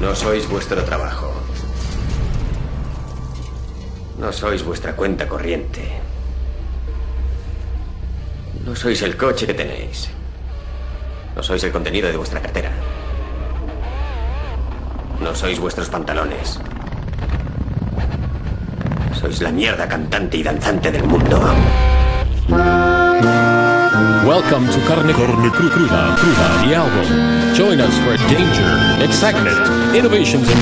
No sois vuestro trabajo. No sois vuestra cuenta corriente. No sois el coche que tenéis. No sois el contenido de vuestra cartera. No sois vuestros pantalones. Sois la mierda cantante y danzante del mundo. Welcome to Carne, Carne Cru- Cruda, Cruda, the album. Join us for danger, excitement, innovations, and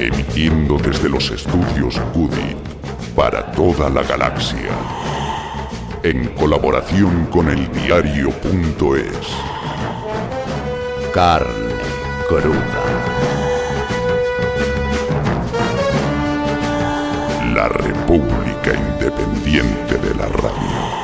emitiendo desde los estudios Goody para toda la galaxia, en colaboración con el diario.es. Carne cruda. La República Independiente de la Radio.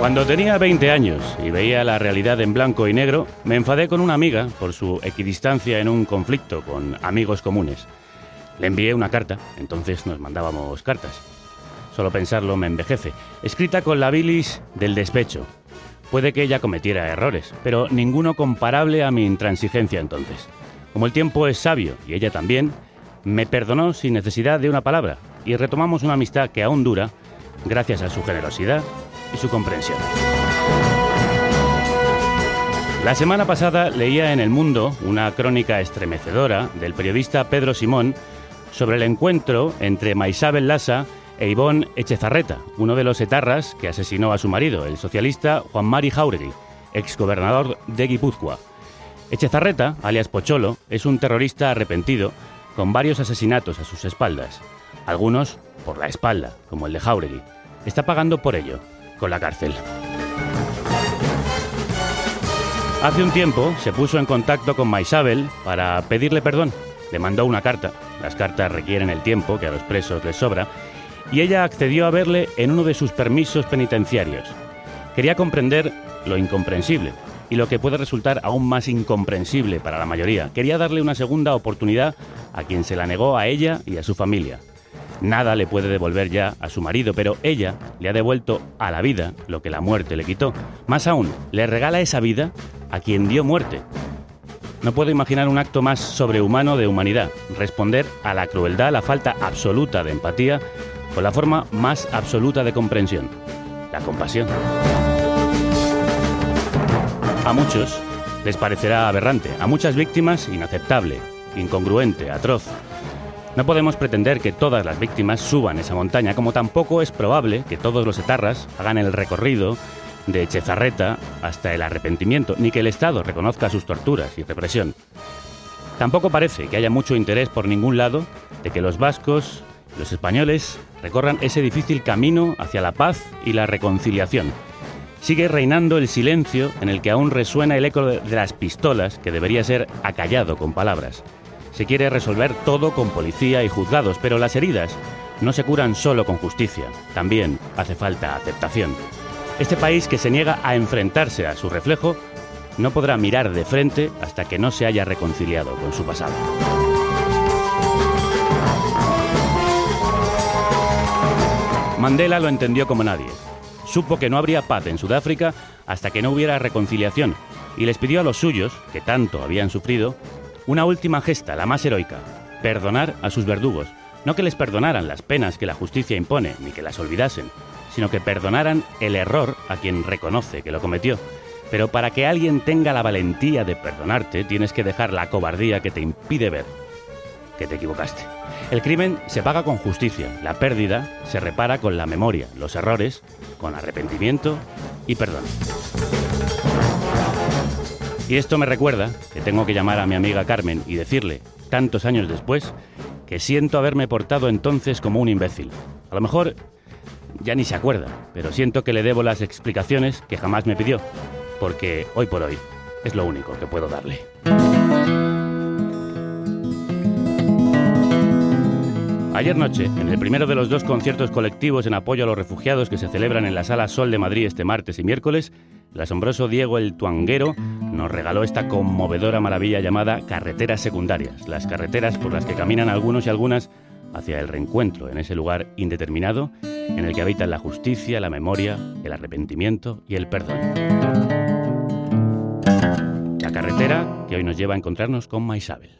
Cuando tenía 20 años y veía la realidad en blanco y negro, me enfadé con una amiga por su equidistancia en un conflicto con amigos comunes. Le envié una carta, entonces nos mandábamos cartas. Solo pensarlo me envejece, escrita con la bilis del despecho. Puede que ella cometiera errores, pero ninguno comparable a mi intransigencia entonces. Como el tiempo es sabio y ella también, me perdonó sin necesidad de una palabra y retomamos una amistad que aún dura gracias a su generosidad y su comprensión. La semana pasada leía en El Mundo una crónica estremecedora del periodista Pedro Simón sobre el encuentro entre Maisabel Lassa e Ivón Echezarreta, uno de los etarras que asesinó a su marido, el socialista Juan Mari Jauregui, exgobernador de Guipúzcoa. Echezarreta, alias Pocholo, es un terrorista arrepentido con varios asesinatos a sus espaldas, algunos por la espalda, como el de Jauregui. Está pagando por ello, con la cárcel. Hace un tiempo se puso en contacto con Maisabel para pedirle perdón. Le mandó una carta. Las cartas requieren el tiempo que a los presos les sobra. Y ella accedió a verle en uno de sus permisos penitenciarios. Quería comprender lo incomprensible y lo que puede resultar aún más incomprensible para la mayoría. Quería darle una segunda oportunidad a quien se la negó a ella y a su familia. Nada le puede devolver ya a su marido, pero ella le ha devuelto a la vida lo que la muerte le quitó. Más aún, le regala esa vida a quien dio muerte. No puedo imaginar un acto más sobrehumano de humanidad, responder a la crueldad, la falta absoluta de empatía, con la forma más absoluta de comprensión, la compasión. A muchos les parecerá aberrante, a muchas víctimas inaceptable, incongruente, atroz. No podemos pretender que todas las víctimas suban esa montaña, como tampoco es probable que todos los etarras hagan el recorrido de Chezarreta hasta el arrepentimiento, ni que el Estado reconozca sus torturas y represión. Tampoco parece que haya mucho interés por ningún lado de que los vascos los españoles recorran ese difícil camino hacia la paz y la reconciliación. Sigue reinando el silencio en el que aún resuena el eco de las pistolas que debería ser acallado con palabras. Se quiere resolver todo con policía y juzgados, pero las heridas no se curan solo con justicia, también hace falta aceptación. Este país que se niega a enfrentarse a su reflejo no podrá mirar de frente hasta que no se haya reconciliado con su pasado. Mandela lo entendió como nadie. Supo que no habría paz en Sudáfrica hasta que no hubiera reconciliación y les pidió a los suyos, que tanto habían sufrido, una última gesta, la más heroica, perdonar a sus verdugos. No que les perdonaran las penas que la justicia impone, ni que las olvidasen, sino que perdonaran el error a quien reconoce que lo cometió. Pero para que alguien tenga la valentía de perdonarte, tienes que dejar la cobardía que te impide ver que te equivocaste. El crimen se paga con justicia, la pérdida se repara con la memoria, los errores con arrepentimiento y perdón. Y esto me recuerda que tengo que llamar a mi amiga Carmen y decirle, tantos años después, que siento haberme portado entonces como un imbécil. A lo mejor ya ni se acuerda, pero siento que le debo las explicaciones que jamás me pidió, porque hoy por hoy es lo único que puedo darle. Ayer noche, en el primero de los dos conciertos colectivos en apoyo a los refugiados que se celebran en la Sala Sol de Madrid este martes y miércoles, el asombroso Diego el Tuanguero nos regaló esta conmovedora maravilla llamada carreteras secundarias, las carreteras por las que caminan algunos y algunas hacia el reencuentro en ese lugar indeterminado en el que habitan la justicia, la memoria, el arrepentimiento y el perdón. La carretera que hoy nos lleva a encontrarnos con Maisabel.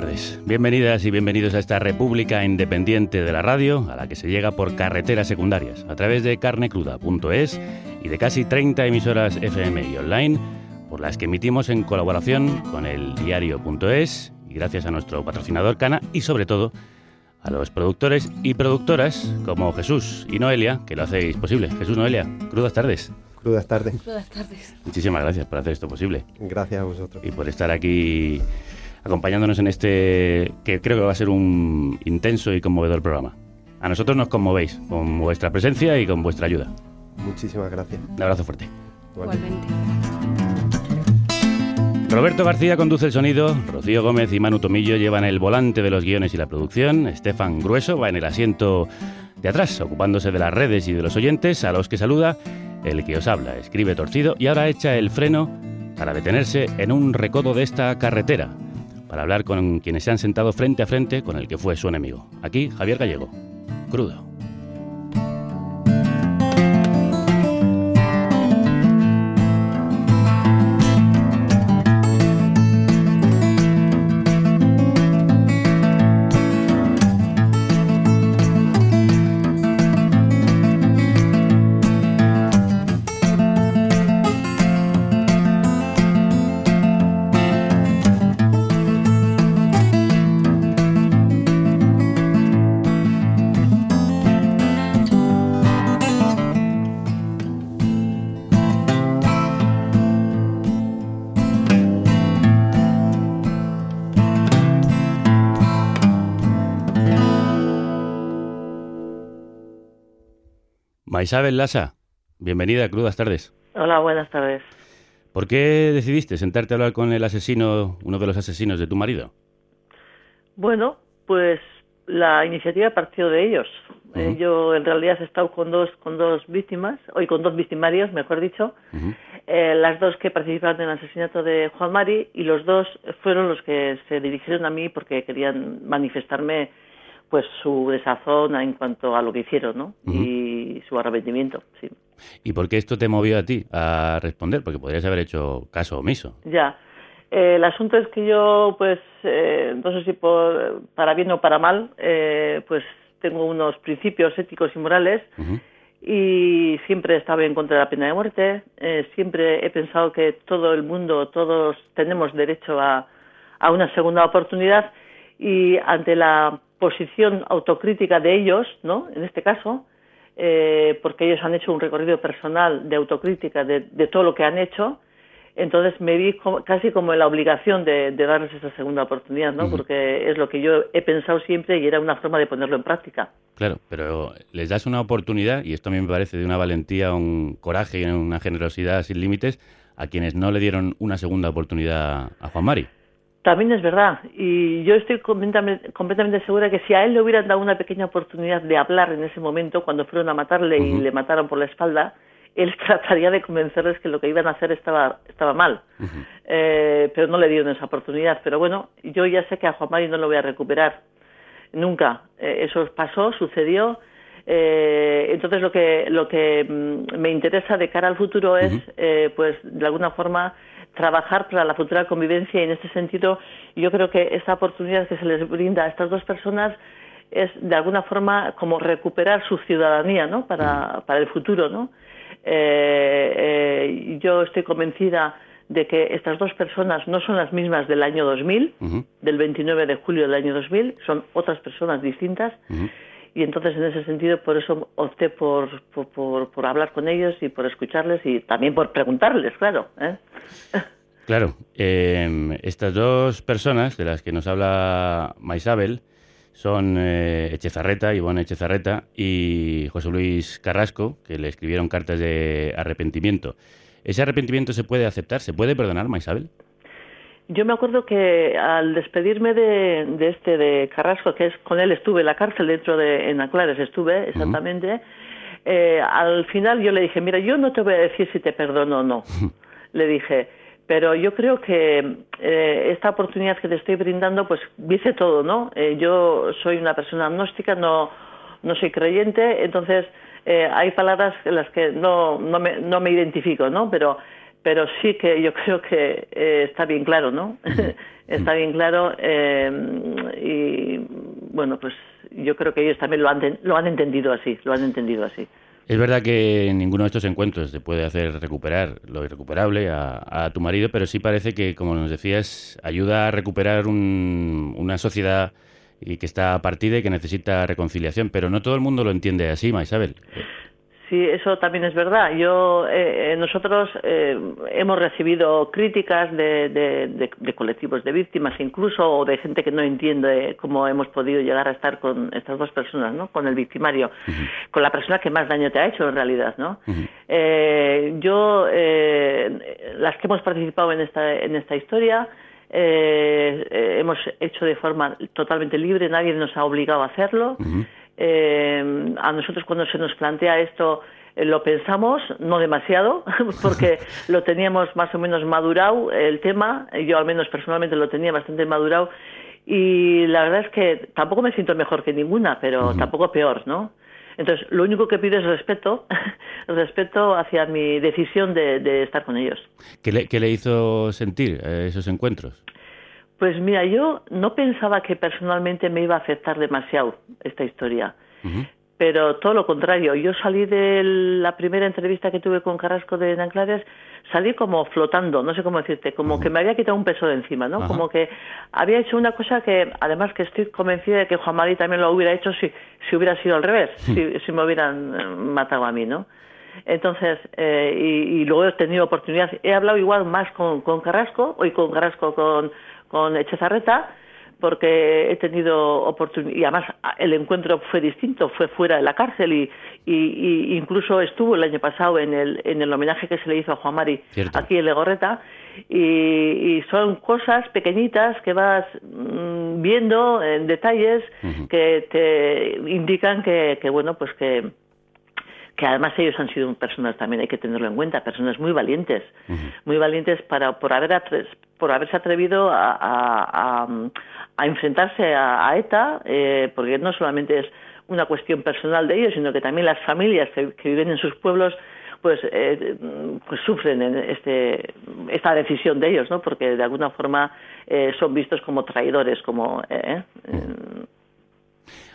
Tardes. Bienvenidas y bienvenidos a esta República Independiente de la Radio, a la que se llega por carreteras secundarias, a través de carnecruda.es y de casi 30 emisoras FM y online, por las que emitimos en colaboración con el diario.es y gracias a nuestro patrocinador Cana y sobre todo a los productores y productoras como Jesús y Noelia, que lo hacéis posible. Jesús, Noelia, crudas tardes. Crudas tardes. Crudas tardes. Muchísimas gracias por hacer esto posible. Gracias a vosotros. Y por estar aquí acompañándonos en este que creo que va a ser un intenso y conmovedor programa. A nosotros nos conmovéis con vuestra presencia y con vuestra ayuda. Muchísimas gracias. Un abrazo fuerte. Igualmente. Roberto García conduce el sonido, Rocío Gómez y Manu Tomillo llevan el volante de los guiones y la producción, Estefan Grueso va en el asiento de atrás, ocupándose de las redes y de los oyentes, a los que saluda el que os habla, escribe torcido y ahora echa el freno para detenerse en un recodo de esta carretera, para hablar con quienes se han sentado frente a frente con el que fue su enemigo. Aquí Javier Gallego, crudo. Maisabel Lasa, bienvenida a Crudas Tardes. Hola, buenas tardes. ¿Por qué decidiste sentarte a hablar con el asesino, uno de los asesinos de tu marido? Bueno, pues la iniciativa partió de ellos. Eh, yo en realidad he estado con dos, con dos víctimas, hoy con dos victimarios, mejor dicho, eh, las dos que participaron en el asesinato de Juan Mari y los dos fueron los que se dirigieron a mí porque querían manifestarme pues su desazón en cuanto a lo que hicieron, ¿no? Y su arrepentimiento, sí. ¿Y por qué esto te movió a ti a responder? Porque podrías haber hecho caso omiso. Ya. el asunto es que yo, pues, eh, no sé si por, para bien o para mal, eh, pues tengo unos principios éticos y morales y siempre he estado en contra de la pena de muerte. Eh, siempre he pensado que todo el mundo, todos tenemos derecho a, a una segunda oportunidad y ante la posición autocrítica de ellos, ¿no? En este caso, eh, porque ellos han hecho un recorrido personal de autocrítica de, de todo lo que han hecho, entonces me vi casi como en la obligación de, darles esa segunda oportunidad, ¿no? Porque es lo que yo he pensado siempre y era una forma de ponerlo en práctica. Claro, pero les das una oportunidad, y esto a mí me parece de una valentía, un coraje y una generosidad sin límites, a quienes no le dieron una segunda oportunidad a Juan Mari. También es verdad, y yo estoy completamente, completamente, segura que si a él le hubieran dado una pequeña oportunidad de hablar en ese momento, cuando fueron a matarle y le mataron por la espalda, él trataría de convencerles que lo que iban a hacer estaba, estaba mal. Eh, pero no le dieron esa oportunidad. Pero bueno, yo ya sé que a Juan Mari no lo voy a recuperar. Nunca. Eh, eso pasó, sucedió. Eh, entonces lo que, lo que mm, me interesa de cara al futuro es, pues, de alguna forma, trabajar para la futura convivencia y en este sentido yo creo que esta oportunidad que se les brinda a estas dos personas es de alguna forma como recuperar su ciudadanía ¿no? para, para el futuro. ¿no? Eh, eh, yo estoy convencida de que estas dos personas no son las mismas del año 2000, del 29 de julio del año 2000, son otras personas distintas. Y entonces, en ese sentido, por eso opté por, por, por, hablar con ellos y por escucharles y también por preguntarles, claro. ¿eh? Claro. Em, estas dos personas de las que nos habla Maisabel, son eh, Echezarreta, Ivonne Echezarreta y José Luis Carrasco, que le escribieron cartas de arrepentimiento. ¿Ese arrepentimiento se puede aceptar? ¿Se puede perdonar, Maisabel? Yo me acuerdo que al despedirme de, este, de Carrasco, que es con él estuve en la cárcel dentro de, en Aclares estuve exactamente, eh, al final yo le dije, mira, yo no te voy a decir si te perdono o no. le dije, pero yo creo que eh, esta oportunidad que te estoy brindando, pues dice todo, ¿no? Eh, yo soy una persona agnóstica, no, no soy creyente, entonces eh, hay palabras en las que no, no, me, no me identifico, ¿no? Pero, pero sí que yo creo que está bien claro, ¿no? está bien claro y, bueno, pues yo creo que ellos también lo han, lo han entendido así, lo han entendido así. Es verdad que en ninguno de estos encuentros te puede hacer recuperar lo irrecuperable a, tu marido, pero sí parece que, como nos decías, ayuda a recuperar una sociedad y que está partida y que necesita reconciliación. Pero no todo el mundo lo entiende así, Isabel. Sí, eso también es verdad. Yo, eh, eh, nosotros eh, hemos recibido críticas de, de, colectivos de víctimas, incluso o de gente que no entiende cómo hemos podido llegar a estar con estas dos personas, ¿no? Con el victimario, con la persona que más daño te ha hecho en realidad, ¿no? yo, las que hemos participado en esta en esta historia. hemos hecho de forma totalmente libre, nadie nos ha obligado a hacerlo. Eh, a nosotros cuando se nos plantea esto eh, lo pensamos, no demasiado, porque lo teníamos más o menos madurado el tema, yo al menos personalmente lo tenía bastante madurado y la verdad es que tampoco me siento mejor que ninguna, pero tampoco peor, ¿no? Entonces, lo único que pido es respeto, respeto hacia mi decisión de, estar con ellos. ¿Qué le, ¿Qué le, hizo sentir eh, esos encuentros? Pues mira, yo no pensaba que personalmente me iba a afectar demasiado esta historia, pero todo lo contrario. Yo salí de la primera entrevista que tuve con Carrasco de Nanclares, salí como flotando, no sé cómo decirte, como que me había quitado un peso de encima, ¿no? Como que había hecho una cosa que, además que estoy convencida de que Juan Mari también lo hubiera hecho si, si hubiera sido al revés, si, si me hubieran eh, matado a mí, ¿no? Entonces, eh, y, luego he tenido oportunidad, he hablado igual más con, con Carrasco, hoy con Carrasco con con Echezarreta porque he tenido oportunidad y además el encuentro fue distinto, fue fuera de la cárcel y, y, incluso estuvo el año pasado en el, en el homenaje que se le hizo a Juan Mari aquí en Legorreta. Y, son cosas pequeñitas que vas mm, viendo en detalles que te indican que, que bueno pues que que además ellos han sido personas también hay que tenerlo en cuenta personas muy valientes muy valientes para por haber por haberse atrevido a, a, enfrentarse a, ETA eh, porque no solamente es una cuestión personal de ellos sino que también las familias que, viven en sus pueblos pues, eh, pues sufren en este, esta decisión de ellos, ¿no? Porque de alguna forma eh, son vistos como traidores, como... Eh,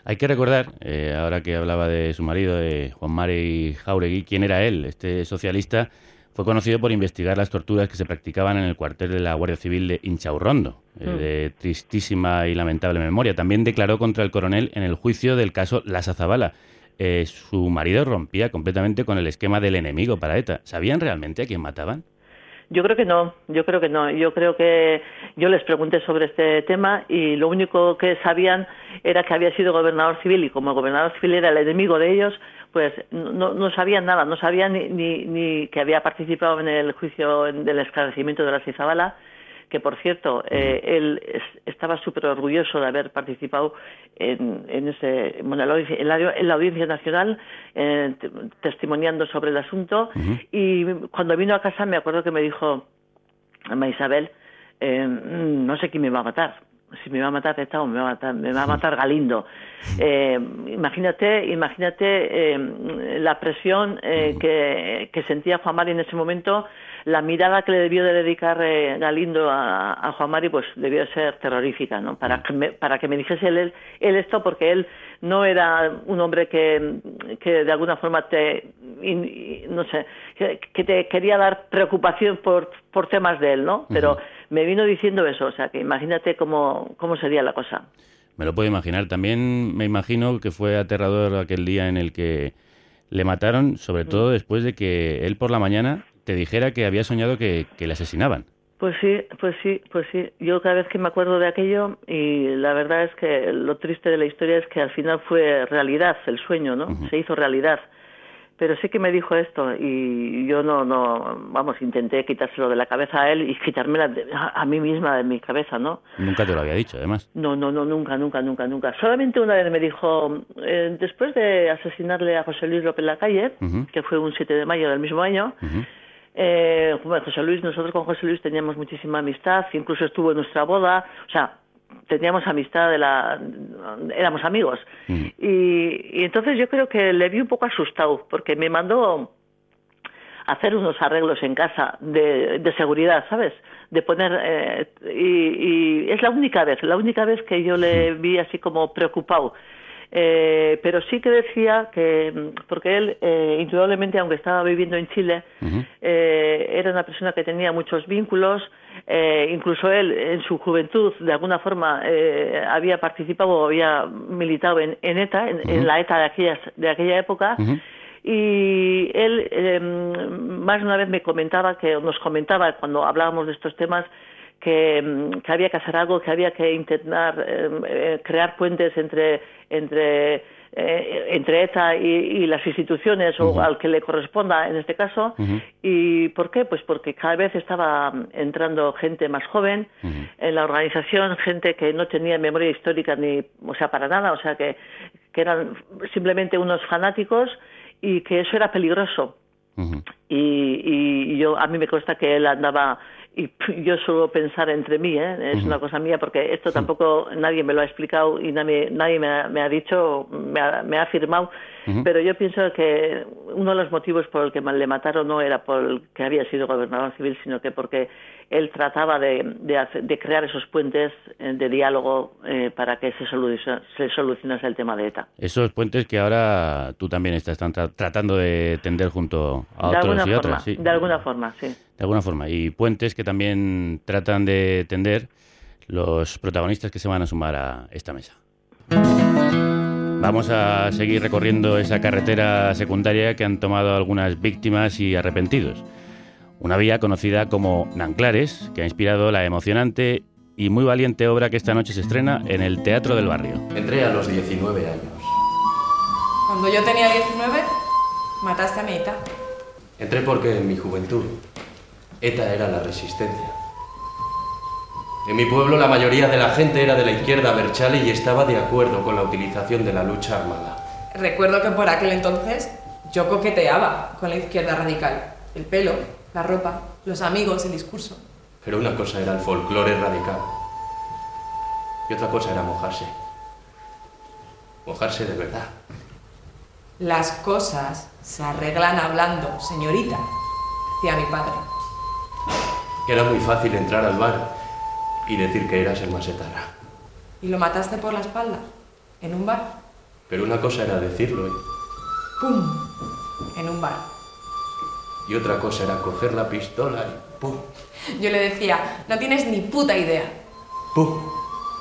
hay que recordar, ahora que hablaba de su marido, de Juan Mari Jauregui, quién era él, este socialista fue conocido por investigar las torturas que se practicaban en el cuartel de la Guardia Civil de Inchaurrondo, eh, mm. de tristísima y lamentable memoria. También declaró contra el coronel en el juicio del caso La Zabala. Eh, su marido rompía completamente con el esquema del enemigo para ETA. ¿Sabían realmente a quién mataban? Yo creo que no, yo creo que no. Yo creo que yo les pregunté sobre este tema y lo único que sabían era que había sido gobernador civil y como el gobernador civil era el enemigo de ellos, pues no, sabían nada, no sabían ni, ni, ni, que había participado en el juicio del esclarecimiento de la Cizabala, que por cierto, eh, él estaba súper orgulloso de haber participado en, en ese, en, la, Audiencia Nacional, eh, testimoniando sobre el asunto, y cuando vino a casa me acuerdo que me dijo, Ama Isabel, eh, mm, no sé quién me va a matar si me va a matar Estado, me va a matar, me va a matar Galindo. Eh, imagínate, imagínate eh, la presión eh, que, que, sentía Juan Mari en ese momento, la mirada que le debió de dedicar Galindo a, Juan Mari, pues debió ser terrorífica, ¿no? Para que me, para que me dijese él, él esto, porque él no era un hombre que, que de alguna forma te, no sé, que, te quería dar preocupación por, por temas de él, ¿no? Pero me vino diciendo eso, o sea, que imagínate cómo, cómo sería la cosa. Me lo puedo imaginar. También me imagino que fue aterrador aquel día en el que le mataron, sobre todo mm. después de que él por la mañana te dijera que había soñado que, que le asesinaban. Pues sí, pues sí, pues sí. Yo cada vez que me acuerdo de aquello y la verdad es que lo triste de la historia es que al final fue realidad el sueño, ¿no? Se hizo realidad pero sí que me dijo esto y yo no, no, vamos, intenté quitárselo de la cabeza a él y quitármela a, mí misma de mi cabeza, ¿no? Nunca te lo había dicho, además. No, no, no, nunca, nunca, nunca, nunca. Solamente una vez me dijo, eh, después de asesinarle a José Luis López en la calle, que fue un 7 de mayo del mismo año, eh, José Luis, nosotros con José Luis teníamos muchísima amistad, incluso estuvo en nuestra boda, o sea, teníamos amistad de la éramos amigos. Mm. y, entonces yo creo que le vi un poco asustado porque me mandó hacer unos arreglos en casa de, de seguridad sabes de poner eh, y, y, es la única vez la única vez que yo le vi así como preocupado eh, pero sí que decía que, porque él, eh, indudablemente, aunque estaba viviendo en Chile, eh, era una persona que tenía muchos vínculos, eh, incluso él en su juventud, de alguna forma, eh, había participado o había militado en, ETA, en, la ETA de, aquellas, de aquella época. Y él em, más de una vez me comentaba, que nos comentaba cuando hablábamos de estos temas, que, que, había que hacer algo, que había que intentar em, eh, crear puentes entre entre eh, entre ETA y, las instituciones o al que le corresponda en este caso. ¿Y por qué? Pues porque cada vez estaba entrando gente más joven en la organización, gente que no tenía memoria histórica ni, o sea, para nada, o sea, que, que eran simplemente unos fanáticos y que eso era peligroso. y, y yo a mí me consta que él andaba y yo suelo pensar entre mí, ¿eh? es una cosa mía, porque esto tampoco nadie me lo ha explicado y nadie, nadie me, ha, me ha dicho, me ha, me ha afirmado, pero yo pienso que uno de los motivos por el que le mataron no era porque había sido gobernador civil, sino que porque él trataba de, de, crear esos puentes eh, de diálogo eh, para que se, se solucionase el tema de ETA. Esos puentes que ahora tú también estás tratando de tender junto a otros y otras. De alguna forma, sí. De alguna forma. Y puentes que también tratan de tender los protagonistas que se van a sumar a esta mesa. Vamos a seguir recorriendo esa carretera secundaria que han tomado algunas víctimas y arrepentidos una vía conocida como Nanclares, que ha inspirado la emocionante y muy valiente obra que esta noche se estrena en el Teatro del Barrio. Entré a los 19 años. Cuando yo tenía 19, mataste a mi ETA. Entré porque en mi juventud ETA era la resistencia. En mi pueblo la mayoría de la gente era de la izquierda Berchale y estaba de acuerdo con la utilización de la lucha armada. Recuerdo que por aquel entonces yo coqueteaba con la izquierda radical. El pelo, la ropa, los amigos, el discurso. Pero una cosa era el folclore radical y otra cosa era mojarse. Mojarse de verdad. Las cosas se arreglan hablando, señorita, decía mi padre. Que era muy fácil entrar al bar y decir que eras el masetara. ¿Y lo mataste por la espalda? ¿En un bar? Pero una cosa era decirlo y, ¡Pum! En un bar. y otra cosa era coger la pistola y ¡pum! Yo le decía, no tienes ni puta idea. ¡pum!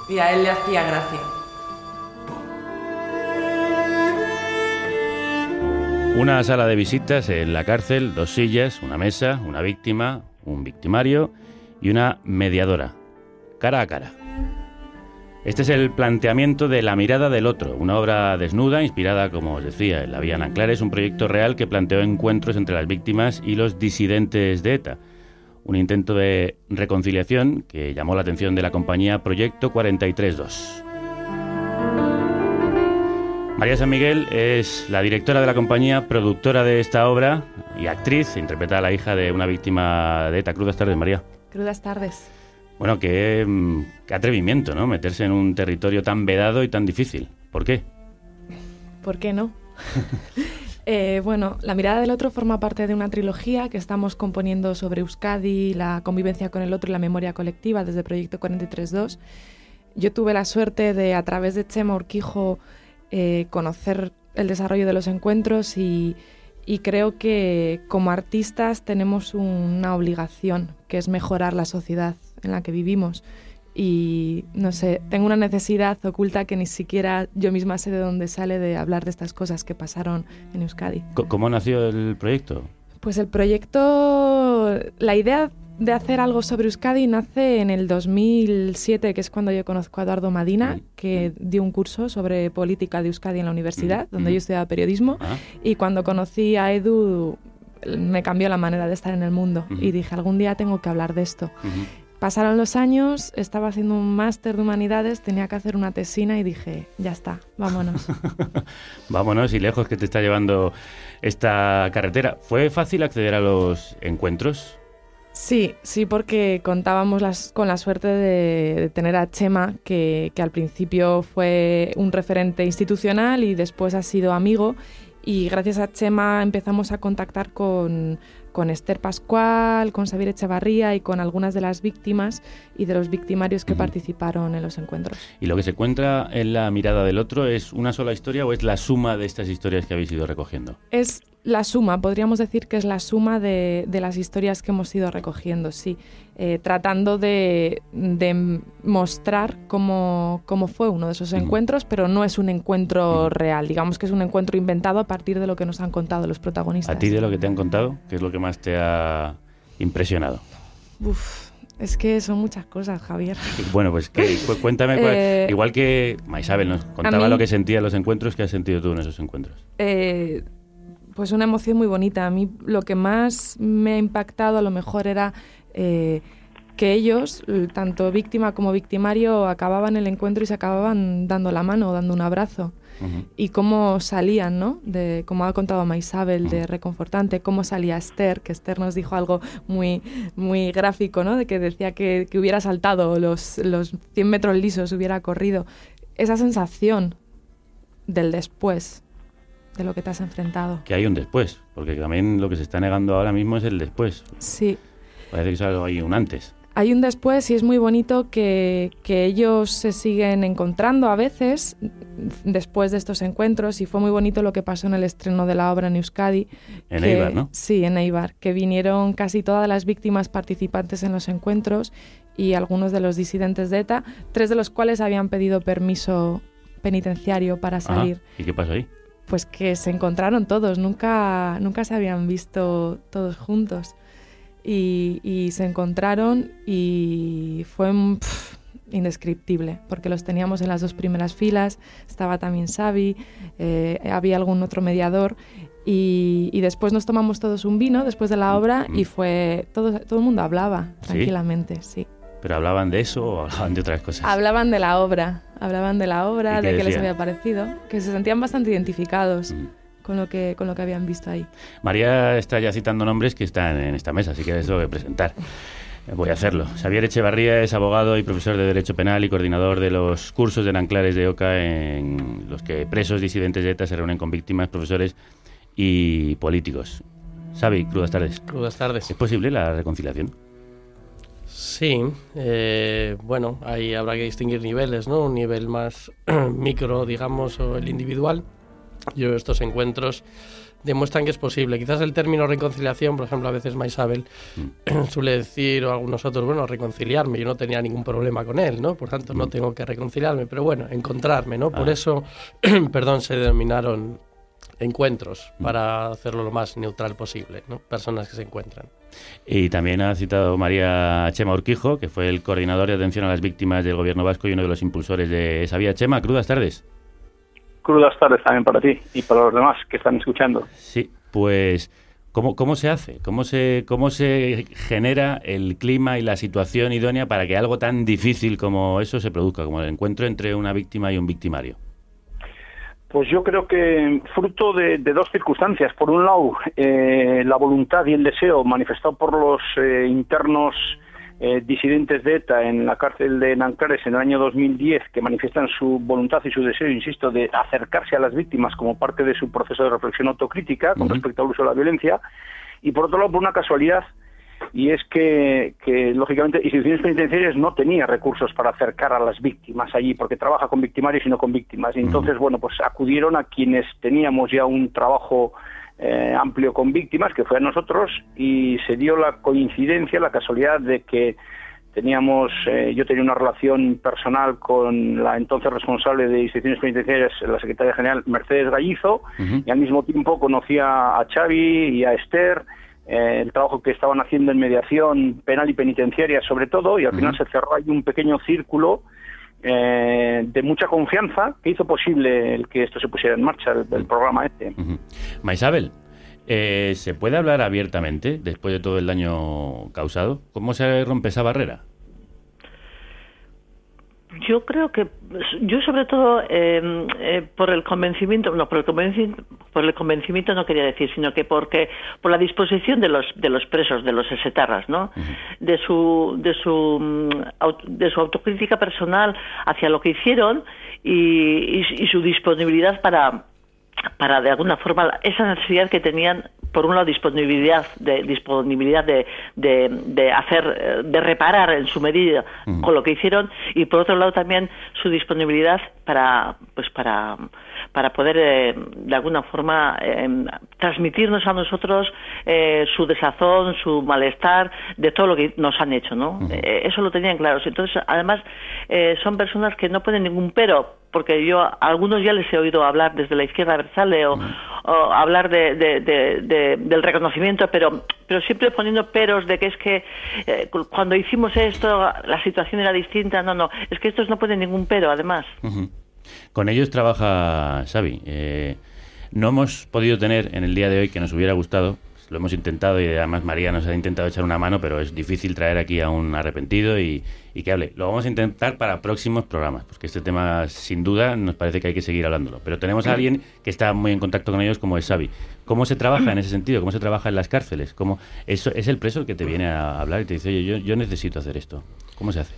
Y a él le hacía gracia. Una sala de visitas en la cárcel, dos sillas, una mesa, una víctima, un victimario y una mediadora, cara a cara. Este es el planteamiento de La mirada del otro, una obra desnuda inspirada, como os decía, en La Vía Nanclares, un proyecto real que planteó encuentros entre las víctimas y los disidentes de ETA. Un intento de reconciliación que llamó la atención de la compañía Proyecto 432. María San Miguel es la directora de la compañía, productora de esta obra y actriz. Interpreta a la hija de una víctima de ETA. Crudas tardes, María. Crudas tardes. Bueno, qué, mm, qué atrevimiento, ¿no? Meterse en un territorio tan vedado y tan difícil. ¿Por qué? ¿Por qué no? Eh, bueno, La mirada del otro forma parte de una trilogía que estamos componiendo sobre Euskadi, la convivencia con el otro y la memoria colectiva desde Proyecto 432. Yo tuve la suerte de, a través de Chema Urquijo, eh, conocer el desarrollo de los encuentros y, y creo que como artistas tenemos una obligación, que es mejorar la sociedad en la que vivimos. Y no sé, tengo una necesidad oculta que ni siquiera yo misma sé de dónde sale de hablar de estas cosas que pasaron en Euskadi. ¿Cómo nació el proyecto? Pues el proyecto, la idea de hacer algo sobre Euskadi nace en el 2007, que es cuando yo conozco a Eduardo Madina, que dio un curso sobre política de Euskadi en la universidad, donde yo estudiaba periodismo. Ah, Y cuando conocí a Edu, me cambió la manera de estar en el mundo. Y dije, algún día tengo que hablar de esto. Pasaron los años, estaba haciendo un máster de humanidades, tenía que hacer una tesina y dije, ya está, vámonos. Vámonos y lejos que te está llevando esta carretera. ¿Fue fácil acceder a los encuentros? Sí, sí, porque contábamos las- con la suerte de, de tener a Chema, que, que al principio fue un referente institucional y después ha sido amigo. Y gracias a Chema empezamos a contactar con, con Esther Pascual, con Xavier Echevarría y con algunas de las víctimas y de los victimarios que Ujú. participaron en los encuentros. ¿Y lo que se encuentra en la mirada del otro es una sola historia o es la suma de estas historias que habéis ido recogiendo? Es la suma, podríamos decir que es la suma de, de las historias que hemos ido recogiendo, sí, Eh, tratando de, de mostrar cómo, cómo fue uno de esos encuentros, pero no es un encuentro real, digamos que es un encuentro inventado a partir de lo que nos han contado los protagonistas. ¿A ti de lo que te han contado? ¿Qué es lo que más te ha impresionado? Uf, es que son muchas cosas, Javier. Bueno, pues que, cuéntame, Eh, igual que Maisabel nos contaba mí- lo que sentía en los encuentros, ¿qué has sentido tú en esos encuentros? Eh, pues una emoción muy bonita. A mí lo que más me ha impactado a lo mejor era eh, que ellos, tanto víctima como victimario, acababan el encuentro y se acababan dando la mano, dando un abrazo. Y cómo salían, ¿no? De, como ha contado Maisabel, de Ujú. reconfortante, cómo salía Esther, que Esther nos dijo algo muy, muy gráfico, ¿no? De que decía que, que hubiera saltado los, los 100 metros lisos, hubiera corrido. Esa sensación del después, de lo que te has enfrentado. Que hay un después, porque también lo que se está negando ahora mismo es el después. Sí, Parece que es algo hay un antes. hay un después y es muy bonito que, que ellos se siguen encontrando a veces después de estos encuentros y fue muy bonito lo que pasó en el estreno de la obra en Euskadi. En que- Eibar, ¿no? Sí, en Eibar, que vinieron casi todas las víctimas participantes en los encuentros y algunos de los disidentes de ETA, tres de los cuales habían pedido permiso penitenciario para Ajá. salir. ¿Y qué pasó ahí? Pues que se encontraron todos, nunca, nunca se habían visto todos juntos. Y, y se encontraron y fue mm, indescriptible, porque los teníamos en las dos primeras filas, estaba también Xavi, eh, había algún otro mediador y, y después nos tomamos todos un vino después de la obra y fue todo, todo el mundo hablaba ¿Sí? tranquilamente, sí. ¿Pero hablaban de eso o hablaban de otras cosas? Hablaban de la obra, hablaban de la ¿Y obra, de qué les había parecido, que se sentían bastante identificados Mm. con lo que, con lo que habían visto ahí. María está ya citando nombres que están en esta mesa, así que eso que presentar. Voy a hacerlo. Xavier Echevarría es abogado y profesor de Derecho Penal y coordinador de los cursos de Nanclares de OCA en los que presos disidentes de ETA se reúnen con víctimas, profesores y políticos. Xavi, crudas tardes. Crudas tardes. ¿Es posible la reconciliación? Sí, eh, bueno, ahí habrá que distinguir niveles, ¿no? Un nivel más micro, digamos, o el individual. Yo estos encuentros demuestran que es posible. Quizás el término reconciliación, por ejemplo, a veces Maisabel mm. suele decir, o algunos otros, bueno, reconciliarme, yo no tenía ningún problema con él, ¿no? Por tanto, no mm. tengo que reconciliarme, pero bueno, encontrarme, ¿no? Por ah. eso, perdón, se denominaron encuentros, mm. para hacerlo lo más neutral posible, ¿no? Personas que se encuentran. Y también ha citado María Chema Urquijo, que fue el coordinador de atención a las víctimas del gobierno vasco y uno de los impulsores de esa vía. Chema, crudas tardes crudas tardes también para ti y para los demás que están escuchando. Sí, pues ¿cómo, cómo se hace? ¿Cómo se, ¿Cómo se genera el clima y la situación idónea para que algo tan difícil como eso se produzca, como el encuentro entre una víctima y un victimario? Pues yo creo que fruto de, dos circunstancias. Por un lado, eh, la voluntad y el deseo manifestado por los eh, internos eh, disidentes de ETA en la cárcel de Nancares en el año 2010 que manifiestan su voluntad y su deseo, insisto, de acercarse a las víctimas como parte de su proceso de reflexión autocrítica con respecto al uso de la violencia. Y por otro lado, por una casualidad, y es que, que, lógicamente instituciones penitenciarias no tenía recursos para acercar a las víctimas allí porque trabaja con victimarios y no con víctimas. Y entonces bueno pues acudieron a quienes teníamos ya un trabajo eh, amplio con víctimas, que fue a nosotros, y se dio la coincidencia, la casualidad de que teníamos, eh, yo tenía una relación personal con la entonces responsable de instituciones penitenciarias, la secretaria general Mercedes Gallizo, y al mismo tiempo conocía a Xavi y a Esther, eh, el trabajo que estaban haciendo en mediación penal y penitenciaria sobre todo, y al final se cerró ahí un pequeño círculo de mucha confianza que hizo posible el que esto se pusiera en marcha, el, programa este. Maisabel, eh, ¿se puede hablar abiertamente después de todo el daño causado? ¿Cómo se rompe esa barrera? Yo creo que, yo sobre todo em, eh, por el convencimiento, no, por el convencimiento, por el convencimiento no quería decir, sino que porque por la disposición de los de los presos, de los esetarras, ¿no? De su de su mm, de su autocrítica personal hacia lo que hicieron y, y su disponibilidad para para de alguna forma esa necesidad que tenían por un lado disponibilidad de disponibilidad de, de, hacer de reparar en su medida con lo que hicieron y por otro lado también su disponibilidad para pues para para poder eh, de alguna forma em, transmitirnos a nosotros eh, su desazón su malestar de todo lo que nos han hecho no eh, eso lo tenían claro entonces además son personas que no ponen ningún pero porque yo a algunos ya les he oído hablar desde la izquierda versale o, hablar de, del reconocimiento, pero, pero siempre poniendo peros de que es que eh, cuando hicimos esto la situación era distinta. No, no, es que estos no ponen ningún pero, además. Con ellos trabaja Xavi. Eh, no hemos podido tener en el día de hoy que nos hubiera gustado lo hemos intentado y además María nos ha intentado echar una mano, pero es difícil traer aquí a un arrepentido y, que hable. Lo vamos a intentar para próximos programas, porque este tema sin duda nos parece que hay que seguir hablándolo. Pero tenemos a alguien que está muy en contacto con ellos como es Xavi. ¿Cómo se trabaja en ese sentido? ¿Cómo se trabaja en las cárceles? ¿Cómo, eso, ¿Es el preso el que te viene a hablar y te dice, oye, yo, yo necesito hacer esto? ¿Cómo se hace?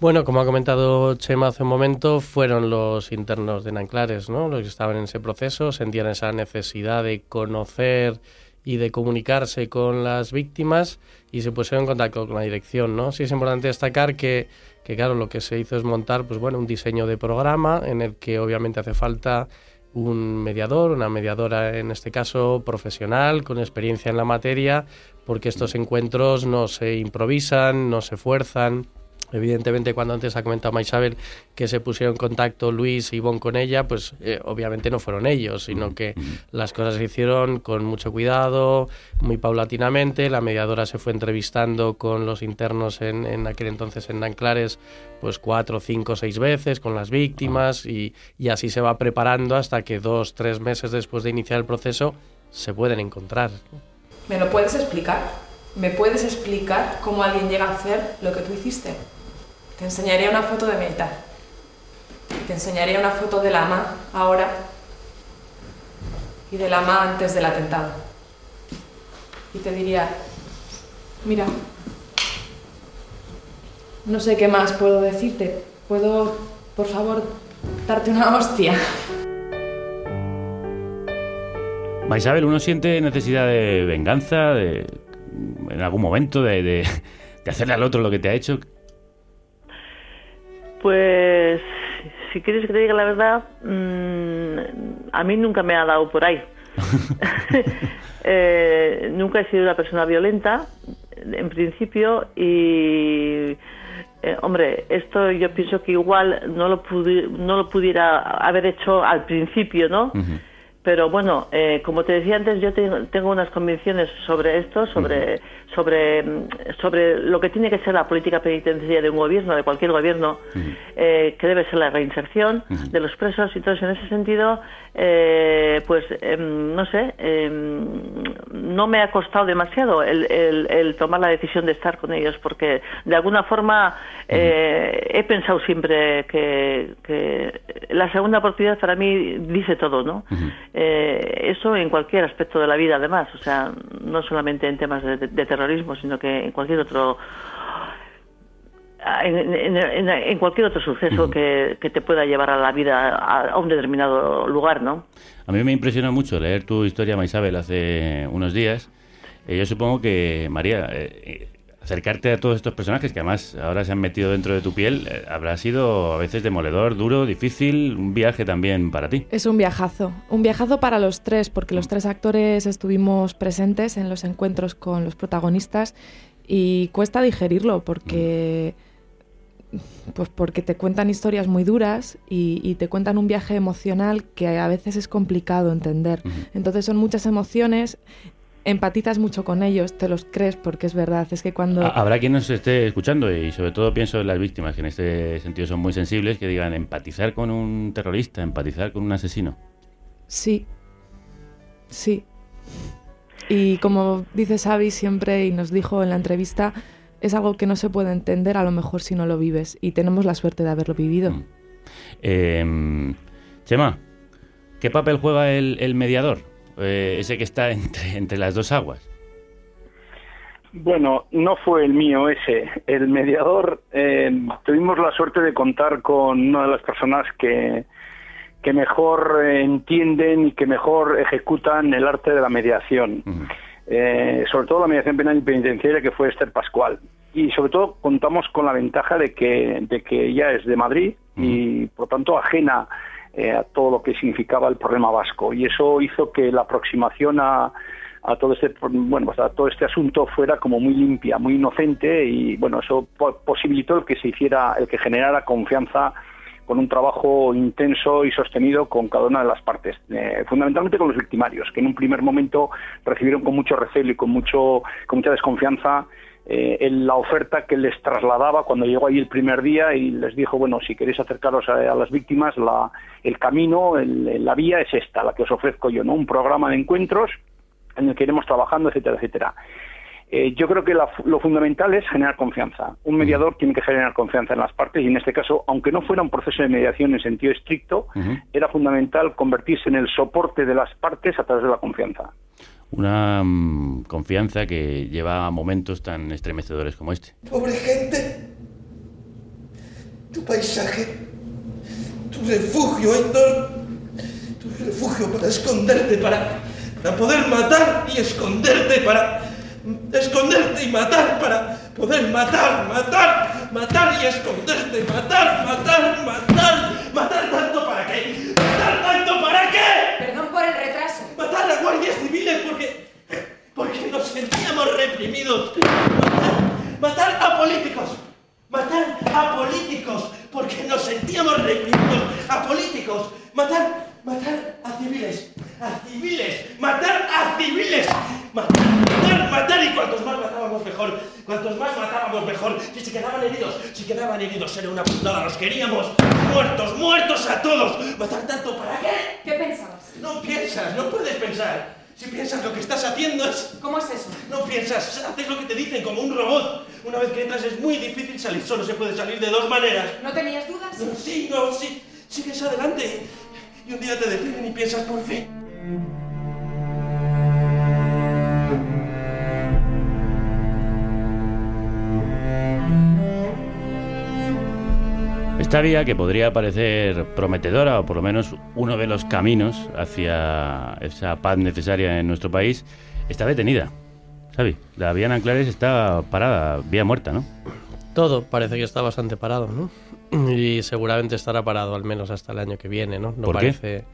Bueno, como ha comentado Chema hace un momento, fueron los internos de Nanclares, ¿no? Los que estaban en ese proceso, sentían esa necesidad de conocer y de comunicarse con las víctimas y se pusieron en contacto con la dirección, ¿no? Sí es importante destacar que, claro, lo que se hizo es montar, pues bueno, un diseño de programa en el que obviamente hace falta un mediador, una mediadora en este caso profesional, con experiencia en la materia, porque estos encuentros no se improvisan, no se fuerzan, Evidentemente, cuando antes ha comentado Maisabel que se pusieron en contacto Luis y Ivonne con ella, pues eh, obviamente no fueron ellos, sino que las cosas se hicieron con mucho cuidado, muy paulatinamente. La mediadora se fue entrevistando con los internos en, en aquel entonces en Nanclares, pues cuatro, cinco, seis veces con las víctimas y, y así se va preparando hasta que dos, tres meses después de iniciar el proceso se pueden encontrar. ¿Me lo puedes explicar? ¿Me puedes explicar cómo alguien llega a hacer lo que tú hiciste? Te enseñaría una foto de Meita. Te enseñaría una foto de la ama ahora y de la ama antes del atentado. Y te diría, mira, No sé qué más puedo decirte. ¿Puedo, por favor, darte una hostia? Maisabel, ¿uno siente necesidad de venganza de, en algún momento de, de hacerle al otro lo que te ha hecho? Pues, si quieres que te diga la verdad, mmm, a mí nunca me ha dado por ahí. eh, nunca he sido una persona violenta, en principio, y eh, hombre, esto yo pienso que igual no lo, pudi no lo pudiera haber hecho al principio, ¿no? Uh -huh. Pero bueno, eh, como te decía antes, yo tengo, tengo unas convicciones sobre esto, sobre, uh -huh. sobre, sobre lo que tiene que ser la política penitenciaria de un gobierno, de cualquier gobierno, uh -huh. eh, que debe ser la reinserción uh -huh. de los presos. Y entonces, en ese sentido, eh, pues, no sé, no me ha costado demasiado el, el, el, tomar la decisión de estar con ellos, porque de alguna forma eh, he pensado siempre que, que, la segunda oportunidad para mí dice todo, ¿no? Eh, eso en cualquier aspecto de la vida, además, o sea, no solamente en temas de, de, de terrorismo, sino que en cualquier otro en, en, en, en, cualquier otro suceso uh -huh. que, que, te pueda llevar a la vida a, a, un determinado lugar, ¿no? A mí me impresionó mucho leer tu historia, Maisabel, hace unos días. Eh, yo supongo que, María, eh, acercarte a todos estos personajes que además ahora se han metido dentro de tu piel eh, habrá sido a veces demoledor, duro, difícil, un viaje también para ti. Es un viajazo, un viajazo para los tres, porque los tres actores estuvimos presentes en los encuentros con los protagonistas y cuesta digerirlo porque... Mm pues porque te cuentan historias muy duras y, y, te cuentan un viaje emocional que a veces es complicado entender. Uh -huh. Entonces son muchas emociones, empatizas mucho con ellos, te los crees porque es verdad. Es que cuando... Habrá quien nos esté escuchando y sobre todo pienso en las víctimas, que en este sentido son muy sensibles, que digan empatizar con un terrorista, empatizar con un asesino. Sí, sí. Y como dice Xavi siempre y nos dijo en la entrevista, es algo que no se puede entender a lo mejor si no lo vives y tenemos la suerte de haberlo vivido. Mm. Eh, Chema, ¿qué papel juega el, el mediador? Eh, ese que está entre, entre, las dos aguas. Bueno, no fue el mío ese. El mediador, eh, tuvimos la suerte de contar con una de las personas que, que mejor entienden y que mejor ejecutan el arte de la mediación. Uh -huh eh, sobre todo la mediación penal y penitenciaria que fue Esther Pascual. Y sobre todo contamos con la ventaja de que, de que ella es de Madrid y por tanto ajena eh, a todo lo que significaba el problema vasco. Y eso hizo que la aproximación a, a todo este bueno pues a todo este asunto fuera como muy limpia, muy inocente y bueno eso posibilitó el que se hiciera, el que generara confianza con un trabajo intenso y sostenido con cada una de las partes, eh, fundamentalmente con los victimarios, que en un primer momento recibieron con mucho recelo y con mucho con mucha desconfianza eh, en la oferta que les trasladaba cuando llegó ahí el primer día y les dijo, bueno, si queréis acercaros a, a las víctimas, la, el camino, el, la vía es esta, la que os ofrezco yo, ¿no? Un programa de encuentros en el que iremos trabajando, etcétera, etcétera. Eh, yo creo que la, lo fundamental es generar confianza. Un mediador uh -huh. tiene que generar confianza en las partes y en este caso, aunque no fuera un proceso de mediación en sentido estricto, uh -huh. era fundamental convertirse en el soporte de las partes a través de la confianza. Una um, confianza que lleva a momentos tan estremecedores como este. Pobre gente, tu paisaje, tu refugio, Héctor, tu refugio para esconderte, para, para poder matar y esconderte, para esconderte y matar para poder matar, matar, matar y esconderte, matar, matar, matar, matar tanto para qué, matar tanto para qué. Perdón por el retraso. Matar a guardias civiles porque, porque nos sentíamos reprimidos. Matar, matar a políticos, matar a políticos porque nos sentíamos reprimidos. A políticos, matar, matar a civiles, a civiles, matar a civiles. Matar, matar, matar, y cuantos más matábamos mejor, cuantos más matábamos mejor, si se quedaban heridos, si quedaban heridos, era una putada, los queríamos muertos, muertos a todos, matar tanto, ¿para qué? ¿Qué pensabas? No piensas, no puedes pensar. Si piensas lo que estás haciendo es... ¿Cómo es eso? No piensas, haces lo que te dicen como un robot. Una vez que entras es muy difícil salir, solo se puede salir de dos maneras. ¿No tenías dudas? No, sí, no, sí, sigues adelante y un día te detienen y piensas por fin. Esta vía, que podría parecer prometedora, o por lo menos uno de los caminos hacia esa paz necesaria en nuestro país, está detenida. Xavi, la vía en Anclares está parada, vía muerta, ¿no? Todo parece que está bastante parado, ¿no? Y seguramente estará parado al menos hasta el año que viene, ¿no? No ¿Por qué? parece.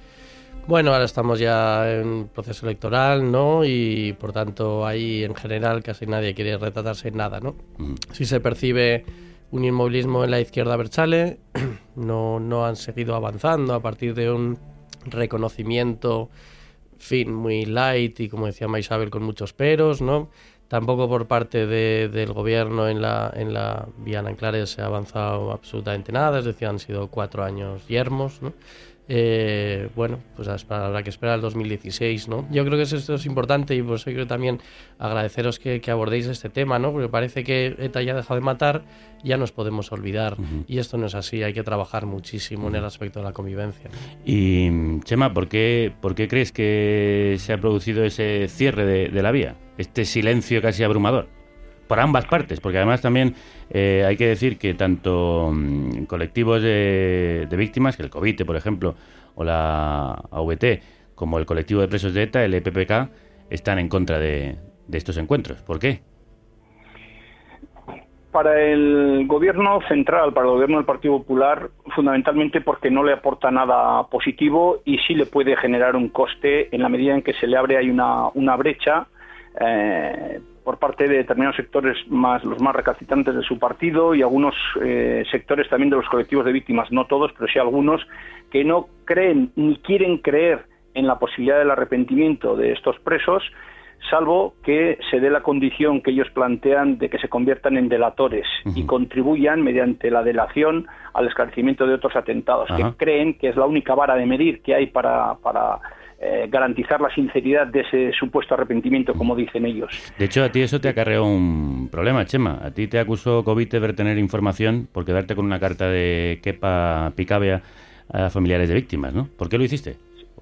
Bueno, ahora estamos ya en proceso electoral, ¿no? Y por tanto ahí en general casi nadie quiere retratarse en nada, ¿no? Si se percibe un inmovilismo en la izquierda Berchale, no, no han seguido avanzando a partir de un reconocimiento, fin, muy light y como decía Maisabel con muchos peros, ¿no? Tampoco por parte de- del gobierno en la, en la vía Anclares se ha avanzado absolutamente nada, es decir, han sido cuatro años yermos, ¿no? Eh, bueno, pues habrá que esperar al 2016, ¿no? Yo creo que eso, esto es importante y por eso quiero también agradeceros que, que abordéis este tema, ¿no? Porque parece que ETA ya ha dejado de matar, ya nos podemos olvidar y esto no es así, hay que trabajar muchísimo en el aspecto de la convivencia. Y, Chema, ¿por qué, ¿por qué crees que se ha producido ese cierre de, de la vía? Este silencio casi abrumador. Por ambas partes, porque además también eh, hay que decir que tanto mm, colectivos de, víctimas, que el COVITE, por ejemplo, o la AVT, como el colectivo de presos de ETA, el EPPK, están en contra de, de estos encuentros. ¿Por qué? Para el gobierno central, para el gobierno del Partido Popular, fundamentalmente porque no le aporta nada positivo y sí le puede generar un coste en la medida en que se le abre hay una, una brecha eh, por parte de determinados sectores más los más recalcitrantes de su partido y algunos eh, sectores también de los colectivos de víctimas, no todos, pero sí algunos que no creen ni quieren creer en la posibilidad del arrepentimiento de estos presos, salvo que se dé la condición que ellos plantean de que se conviertan en delatores y contribuyan mediante la delación al esclarecimiento de otros atentados, que creen que es la única vara de medir que hay para, para eh, garantizar la sinceridad de ese supuesto arrepentimiento, como dicen ellos. De hecho, a ti eso te acarreó un problema, Chema. A ti te acusó Covite de retener información por quedarte con una carta de Kepa Picabea a familiares de víctimas, ¿no? ¿Por qué lo hiciste?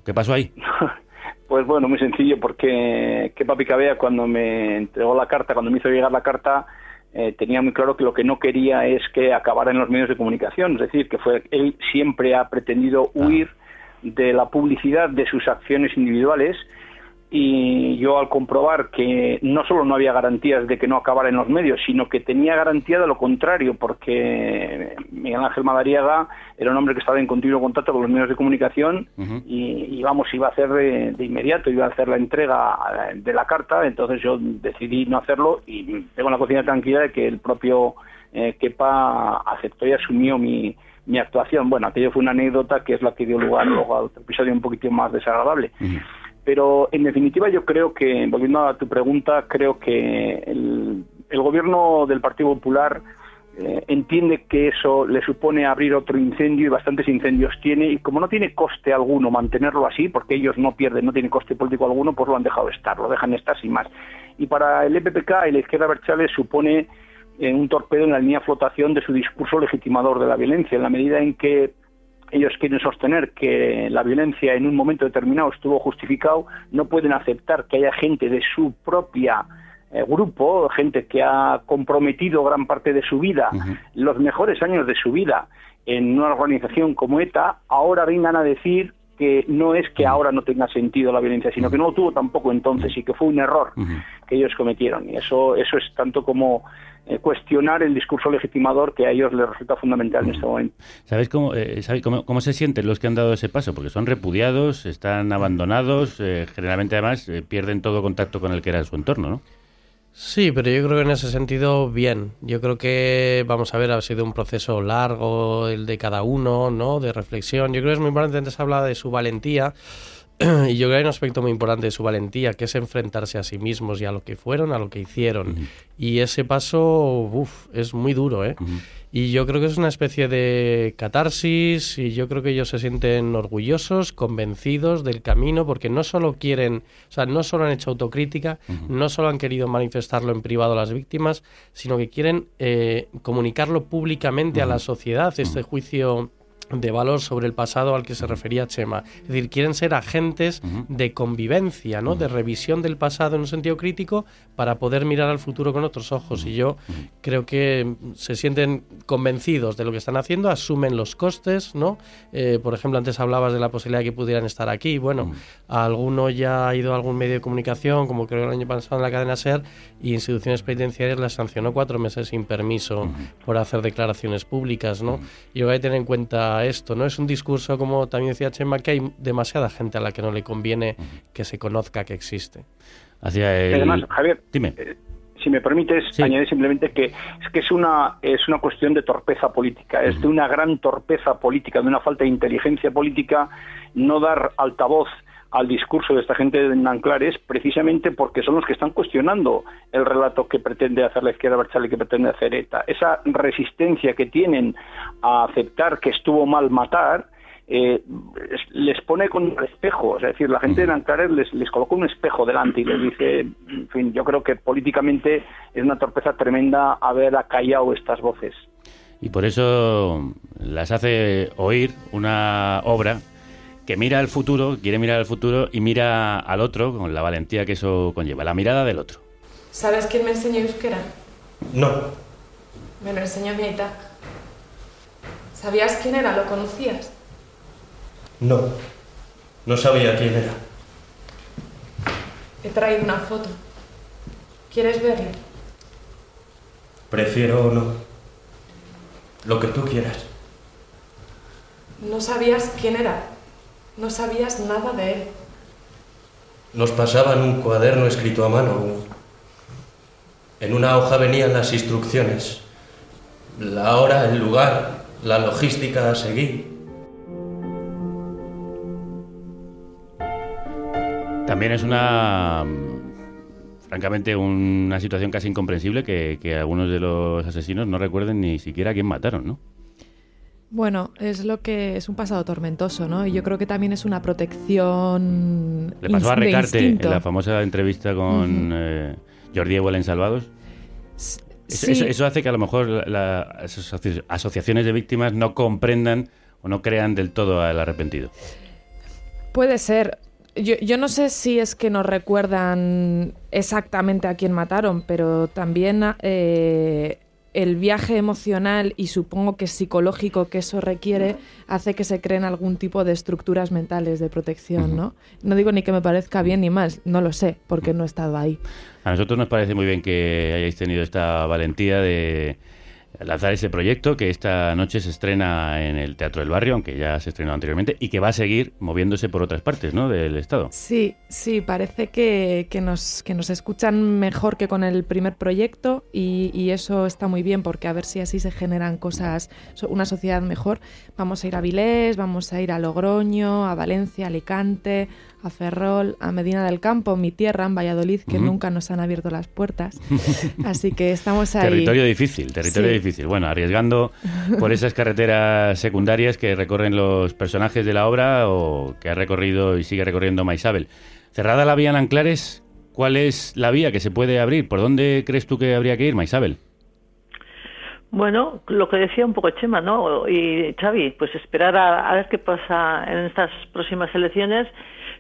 ¿Qué pasó ahí? Pues bueno, muy sencillo, porque que Papi Cabea cuando me entregó la carta, cuando me hizo llegar la carta, eh, tenía muy claro que lo que no quería es que acabara en los medios de comunicación, es decir, que fue él siempre ha pretendido huir de la publicidad de sus acciones individuales y yo al comprobar que no solo no había garantías de que no acabara en los medios, sino que tenía garantía de lo contrario, porque Miguel Ángel Madariaga era un hombre que estaba en continuo contacto con los medios de comunicación y, y, vamos, iba a hacer de, de inmediato, iba a hacer la entrega de la carta, entonces yo decidí no hacerlo y tengo la conciencia tranquila de que el propio eh, Kepa aceptó y asumió mi, mi actuación. Bueno, aquello fue una anécdota que es la que dio lugar luego a otro episodio un poquito más desagradable. Pero en definitiva yo creo que, volviendo a tu pregunta, creo que el, el gobierno del Partido Popular eh, entiende que eso le supone abrir otro incendio y bastantes incendios tiene y como no tiene coste alguno mantenerlo así, porque ellos no pierden, no tiene coste político alguno, pues lo han dejado estar, lo dejan estar sin más. Y para el EPPK y la izquierda Berchales supone eh, un torpedo en la línea flotación de su discurso legitimador de la violencia, en la medida en que ellos quieren sostener que la violencia en un momento determinado estuvo justificado, no pueden aceptar que haya gente de su propia eh, grupo, gente que ha comprometido gran parte de su vida, los mejores años de su vida en una organización como ETA, ahora vengan a decir que no es que ahora no tenga sentido la violencia, sino que no lo tuvo tampoco entonces y que fue un error que ellos cometieron. Y eso, eso es tanto como eh, cuestionar el discurso legitimador que a ellos les resulta fundamental en este momento. ¿Sabes cómo, eh, ¿sabes cómo, cómo, se sienten los que han dado ese paso? Porque son repudiados, están abandonados, eh, generalmente además pierden todo contacto con el que era su entorno, ¿no? Sí, pero yo creo que en ese sentido, bien. Yo creo que, vamos a ver, ha sido un proceso largo, el de cada uno, ¿no? De reflexión. Yo creo que es muy importante, antes hablaba de su valentía, y yo creo que hay un aspecto muy importante de su valentía, que es enfrentarse a sí mismos y a lo que fueron, a lo que hicieron. Uh -huh. Y ese paso, uff, es muy duro, ¿eh? Uh -huh. Y yo creo que es una especie de catarsis y yo creo que ellos se sienten orgullosos, convencidos del camino, porque no solo quieren, o sea, no solo han hecho autocrítica, uh -huh. no solo han querido manifestarlo en privado a las víctimas, sino que quieren eh, comunicarlo públicamente a la sociedad, este juicio de valor sobre el pasado al que se refería Chema. Es decir, quieren ser agentes de convivencia, ¿no? De revisión del pasado en un sentido crítico para poder mirar al futuro con otros ojos. Y yo creo que se sienten convencidos de lo que están haciendo, asumen los costes, ¿no? Eh, por ejemplo, antes hablabas de la posibilidad de que pudieran estar aquí. Bueno, alguno ya ha ido a algún medio de comunicación, como creo el año pasado en la cadena SER, y instituciones penitenciarias las sancionó cuatro meses sin permiso por hacer declaraciones públicas, ¿no? Y hay que tener en cuenta esto, ¿no? Es un discurso, como también decía Chema, que hay demasiada gente a la que no le conviene que se conozca que existe. Hacia el... Además, Javier, Dime. eh, si me permites añadir simplemente que es que es una es una cuestión de torpeza política, es de una gran torpeza política, de una falta de inteligencia política no dar altavoz al discurso de esta gente de Nanclares precisamente porque son los que están cuestionando el relato que pretende hacer la izquierda Berchale y que pretende hacer ETA. Esa resistencia que tienen a aceptar que estuvo mal matar eh, es- les pone con un espejo, es decir, la gente de Nanclares les, les coloca un espejo delante y les dice, en fin, yo creo que políticamente es una torpeza tremenda haber acallado estas voces. Y por eso las hace oír una obra que mira al futuro, quiere mirar al futuro y mira al otro con la valentía que eso conlleva, la mirada del otro. ¿Sabes quién me enseñó euskera? No, Me lo enseñó mi aita. ¿Sabías quién era? ¿Lo conocías? no. No sabía quién era. He traído una foto. ¿Quieres verla? Prefiero no. Lo que tú quieras. No sabías quién era. No sabías nada de él. Nos pasaban un cuaderno escrito a mano. En una hoja venían las instrucciones. La hora, el lugar, la logística a seguir. También es una, francamente, una situación casi incomprensible que, que algunos de los asesinos no recuerden ni siquiera a quién mataron, ¿no? Bueno, es lo que es un pasado tormentoso, ¿no? Y yo creo que también es una protección Le pasó a Recarte en la famosa entrevista con eh, Jordi Ewell en Salvados. Eso, sí. eso- eso hace que a lo mejor la- las asoci- asociaciones de víctimas no comprendan o no crean del todo al arrepentido. Puede ser. Yo, yo no sé si es que nos recuerdan exactamente a quién mataron, pero también eh, el viaje emocional y supongo que psicológico que eso requiere hace que se creen algún tipo de estructuras mentales de protección, ¿no? No digo ni que me parezca bien ni mal, no lo sé, porque no he estado ahí. A nosotros nos parece muy bien que hayáis tenido esta valentía de lanzar ese proyecto que esta noche se estrena en el Teatro del Barrio, aunque ya se estrenó anteriormente, y que va a seguir moviéndose por otras partes ¿no? del Estado. Sí, sí, parece que, que nos, que nos escuchan mejor que con el primer proyecto y, y eso está muy bien porque a ver si así se generan cosas, una sociedad mejor. Vamos a ir a Vilés, vamos a ir a Logroño, a Valencia, Alicante, a Ferrol, a Medina del Campo, mi tierra, en Valladolid, que nunca nos han abierto las puertas. Así que estamos ahí. Territorio difícil, territorio Sí. difícil. Bueno, arriesgando por esas carreteras secundarias que recorren los personajes de la obra o que ha recorrido y sigue recorriendo Maisabel. Cerrada la vía en Anclares, ¿cuál es la vía que se puede abrir? ¿Por dónde crees tú que habría que ir, Maisabel? Bueno, lo que decía un poco Chema, ¿no? Y Xavi, pues esperar a, a ver qué pasa en estas próximas elecciones,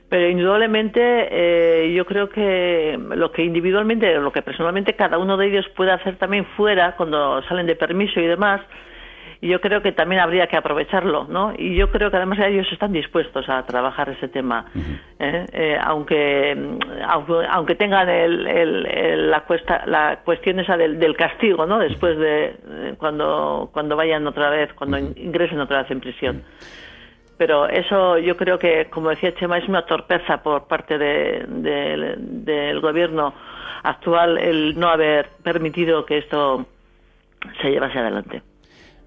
pero indudablemente eh, yo creo que lo que individualmente, lo que personalmente cada uno de ellos puede hacer también fuera, cuando salen de permiso y demás, yo creo que también habría que aprovecharlo, ¿no? Y yo creo que además ellos están dispuestos a trabajar ese tema, ¿eh? Eh, aunque, aunque aunque tengan el, el- el- la cuesta la cuestión esa del, del castigo, ¿no? Después de cuando cuando vayan otra vez, cuando in- ingresen otra vez en prisión. Pero eso yo creo que, como decía Chema, es una torpeza por parte de- del- del gobierno actual el no haber permitido que esto se llevase adelante.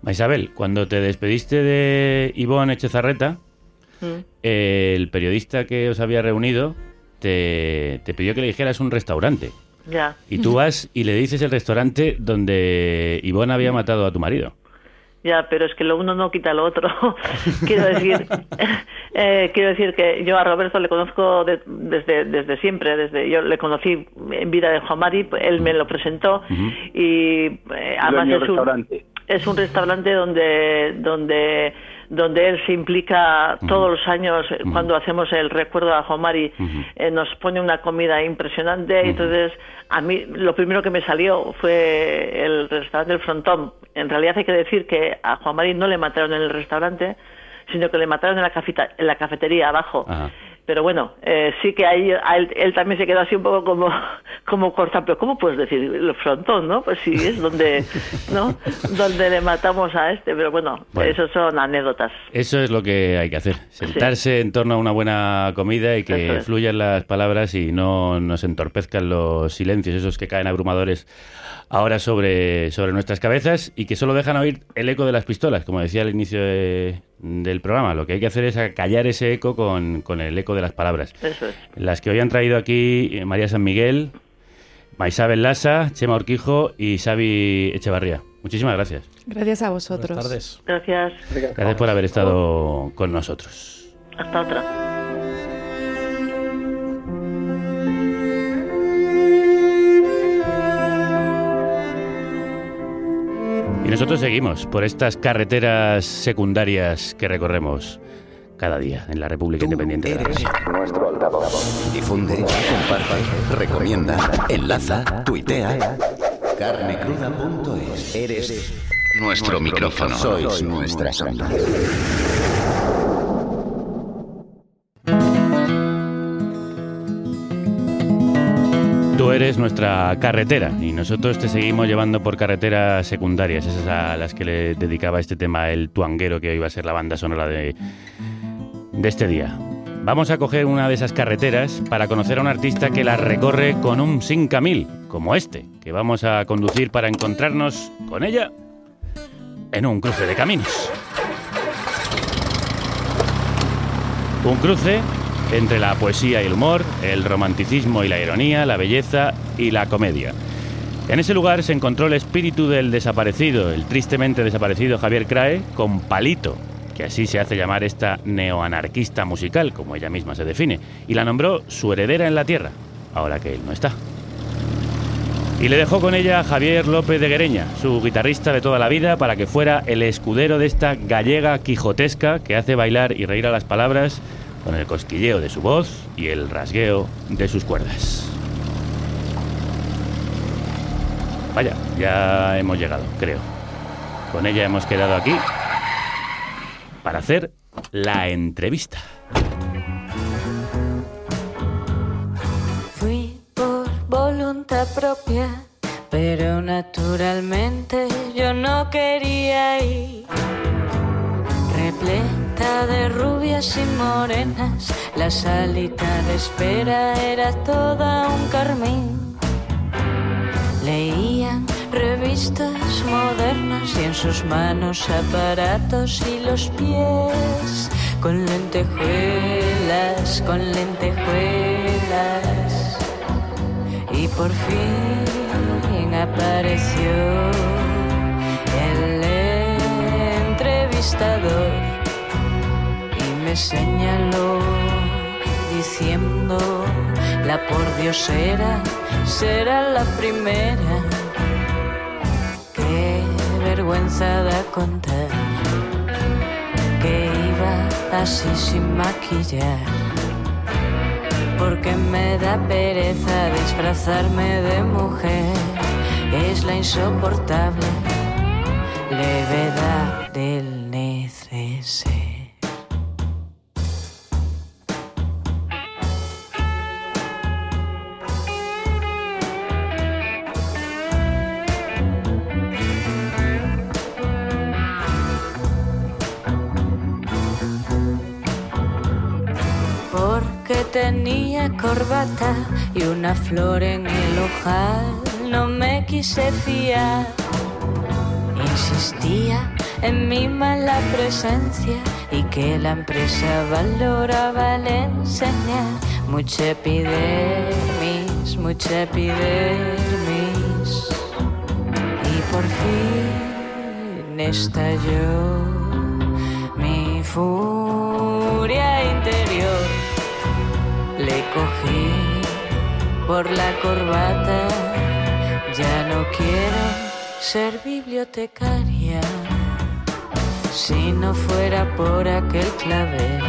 Maisabel, cuando te despediste de Ivonne Echezarreta, Mm. el periodista que os había reunido te, te pidió que le dijeras un restaurante. Ya. Y tú vas y le dices el restaurante donde Ivonne había matado a tu marido. Ya, pero es que lo uno no quita lo otro. quiero decir, eh, quiero decir que yo a Roberto le conozco de- desde desde siempre, desde yo le conocí en vida de Juan Mari, él me lo presentó y eh, además es un restaurante. es un restaurante donde donde donde él se implica todos los años eh, cuando hacemos el recuerdo a Juan Mari, eh, nos pone una comida impresionante. y Entonces, a mí lo primero que me salió fue el restaurante del Frontón. En realidad hay que decir que a Juan Mari no le mataron en el restaurante, sino que le mataron en la, cafeta- en la cafetería abajo. Ajá. Pero bueno, eh, sí que ahí a él, él también se quedó así un poco como, como cortado. Pero ¿cómo puedes decir el frontón, no? Pues sí, es donde, ¿no? donde le matamos a este. Pero bueno, Bueno. eso son anécdotas. Eso es lo que hay que hacer, sentarse en torno a una buena comida y que es. fluyan las palabras y no nos entorpezcan los silencios, esos que caen abrumadores ahora sobre, sobre nuestras cabezas y que solo dejan oír el eco de las pistolas, como decía al inicio de- del programa. Lo que hay que hacer es acallar ese eco con, con el eco de las palabras. Eso es. Las que hoy han traído aquí eh, María San Miguel, Maisabel Lasa, Chema Urquijo y Xavi Echevarría. Muchísimas gracias. Gracias a vosotros. Buenas tardes. Gracias. Gracias por haber estado con nosotros. Hasta otra. Y nosotros seguimos por estas carreteras secundarias que recorremos cada día en la República Independiente de la Eres nuestro altavoz. Difunde, comparte, recomienda, enlaza, tuitea. Carnecruda.es. Eres nuestro micrófono. Sois nuestras ondas. Eres nuestra carretera y nosotros te seguimos llevando por carreteras secundarias, esas a las que le dedicaba este tema el tuanguero que hoy va a ser la banda sonora de, de este día. Vamos a coger una de esas carreteras para conocer a un artista que las recorre con un 5000, como este, que vamos a conducir para encontrarnos con ella en un cruce de caminos. Un cruce entre la poesía y el humor, el romanticismo y la ironía, la belleza y la comedia. En ese lugar se encontró el espíritu del desaparecido, el tristemente desaparecido Javier Crae, con Palito, que así se hace llamar esta neoanarquista musical, como ella misma se define, y la nombró su heredera en la tierra, ahora que él no está. Y le dejó con ella a Javier López de Guereña, su guitarrista de toda la vida, para que fuera el escudero de esta gallega quijotesca que hace bailar y reír a las palabras con el cosquilleo de su voz y el rasgueo de sus cuerdas. Vaya, ya hemos llegado, creo. Con ella hemos quedado aquí para hacer la entrevista. Fui por voluntad propia, pero naturalmente yo no quería ir. De rubias y morenas, la salita de espera era toda un carmín. Leían revistas modernas y en sus manos aparatos y los pies con lentejuelas, con lentejuelas. Y por fin apareció el entrevistador me señaló diciendo la pordiosera será la primera. Qué vergüenza da contar que iba así sin maquillar. Porque me da pereza disfrazarme de mujer. Es la insoportable levedad del neceser. Tenía corbata y una flor en el ojal. No me quise fiar, insistía en mi mala presencia y que la empresa valoraba el enseñar. Mucha epidermis, mucha epidermis. Y por fin estalló mi furia Le cogí por la corbata, ya no quiero ser bibliotecaria. si no fuera por aquel clavel,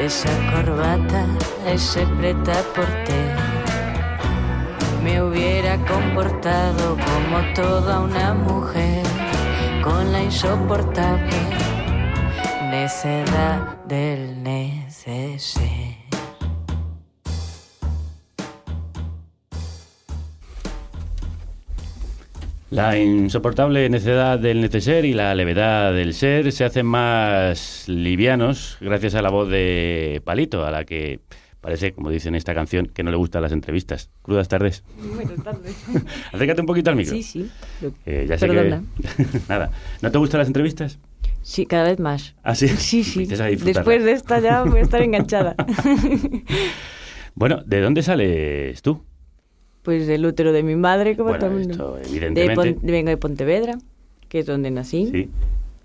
esa corbata, ese preta porter, me hubiera comportado como toda una mujer con la insoportable necedad del neceser. La insoportable necedad del neceser y la levedad del ser se hacen más livianos gracias a la voz de Palito, a la que parece, como dice en esta canción, que no le gustan las entrevistas. Crudas tardes. Buenas tardes. Acércate un poquito al micro. Sí, sí. Eh, ya sé Perdona. que... Nada. ¿No te gustan las entrevistas? Sí, cada vez más. ¿Ah, sí? Sí, sí. Después de esta ya voy a estar enganchada. Bueno, ¿de dónde sales tú? Pues del útero de mi madre, como Bueno, el esto. De evidentemente. Pon- vengo de Pontevedra, que es donde nací Sí.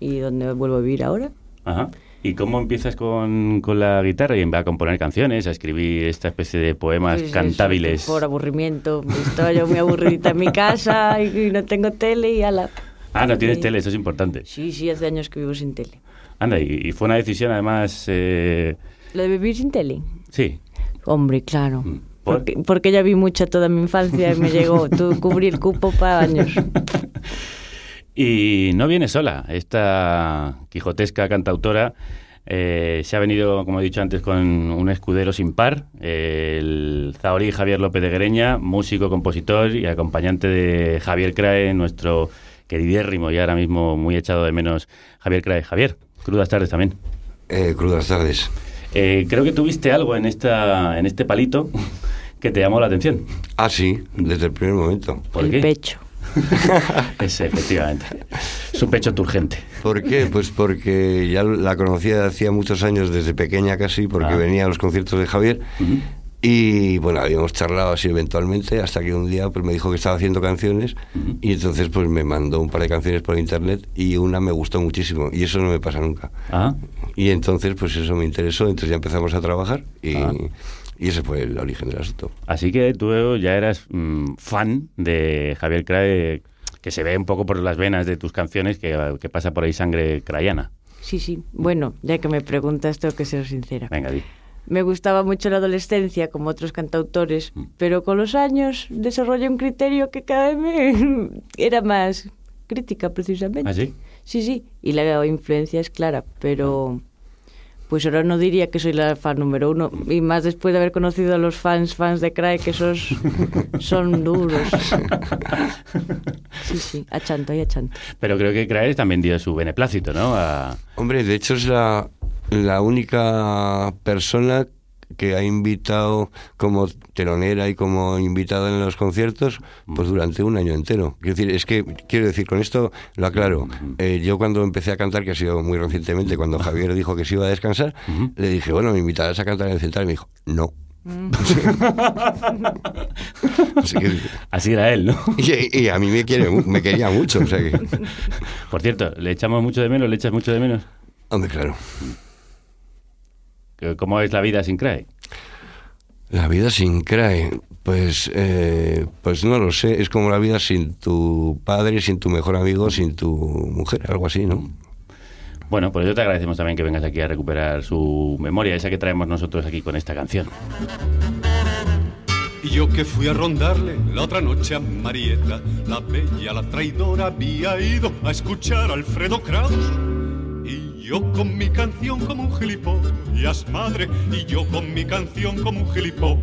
y donde vuelvo a vivir ahora. Ajá. ¿Y cómo empiezas con, con la guitarra y a componer canciones, a escribir esta especie de poemas Pues eso, cantables? por aburrimiento. Estaba yo muy aburridita en mi casa y no tengo tele y ala. Ah, no tienes tele, eso es importante. Sí, sí, hace años que vivo sin tele. Anda, y, y fue una decisión además... eh, ¿Lo de vivir sin tele? sí. Hombre, claro. Mm. ¿Por? Porque, porque ya vi mucha toda mi infancia y me llegó. Tú cubrí el cupo para años. Y no viene sola. Esta quijotesca cantautora eh, se ha venido, como he dicho antes, con un escudero sin par, el zahorí Javier López de Guereña, músico, compositor y acompañante de Javier Crae, nuestro queridérrimo y ahora mismo muy echado de menos Javier Crae. Javier, crudas tardes también. Eh, crudas tardes. Eh, creo que tuviste algo en, esta, en este palito que te llamó la atención. Ah, sí, desde el primer momento. ¿Por el qué? pecho. Es efectivamente. Su pecho turgente. ¿Por qué? Pues porque ya la conocía hacía muchos años, desde pequeña casi, porque Ah. venía a los conciertos de Javier. Y bueno, habíamos charlado así eventualmente, hasta que un día pues me dijo que estaba haciendo canciones Ujú. y entonces pues me mandó un par de canciones por internet y una me gustó muchísimo y eso no me pasa nunca. Ah, Y entonces pues eso me interesó, entonces ya empezamos a trabajar y, Ah. y ese fue el origen del asunto. Así que tú ya eras mm, fan de Javier Crae, que se ve un poco por las venas de tus canciones, que, que pasa por ahí sangre crayana. Sí, sí. Bueno, ya que me preguntas, tengo que ser sincera. Venga, di. Me gustaba mucho la adolescencia, como otros cantautores, Mm. pero con los años desarrollé un criterio que cada vez me era más crítica, precisamente. ¿Ah, sí? Sí, sí. Y la influencia es clara, pero pues ahora no diría que soy la fan número uno. Y más después de haber conocido a los fans, fans de Crae, que esos son duros. Sí, sí, a chanto y a chanto. Pero creo que Crae también dio su beneplácito, ¿no? A- Hombre, de hecho es la, la única persona que ha invitado como telonera y como invitada en los conciertos pues durante un año entero. Quiero decir, es que, quiero decir, con esto lo aclaro. Eh, yo cuando empecé a cantar, que ha sido muy recientemente, cuando Javier dijo que se iba a descansar, le dije, bueno, me invitarás a cantar en el central y me dijo, no. Así, que- Así era él, ¿no? y, y a mí me, quiere, me quería mucho, o sea que... Por cierto, ¿le echamos mucho de menos? ¿Le echas mucho de menos? Hombre, claro. ¿Cómo es la vida sin Crae? La vida sin CRAE, pues, eh, pues no lo sé, es como la vida sin tu padre, sin tu mejor amigo, sin tu mujer, algo así, ¿no? Bueno, pues yo te agradecemos también que vengas aquí a recuperar su memoria, esa que traemos nosotros aquí con esta canción. Y yo que fui a rondarle la otra noche a Marieta, la bella, la traidora, había ido a escuchar a Alfredo Kraus. Yo con mi canción como un gilipollas, madre, y yo con mi canción como un gilipollas.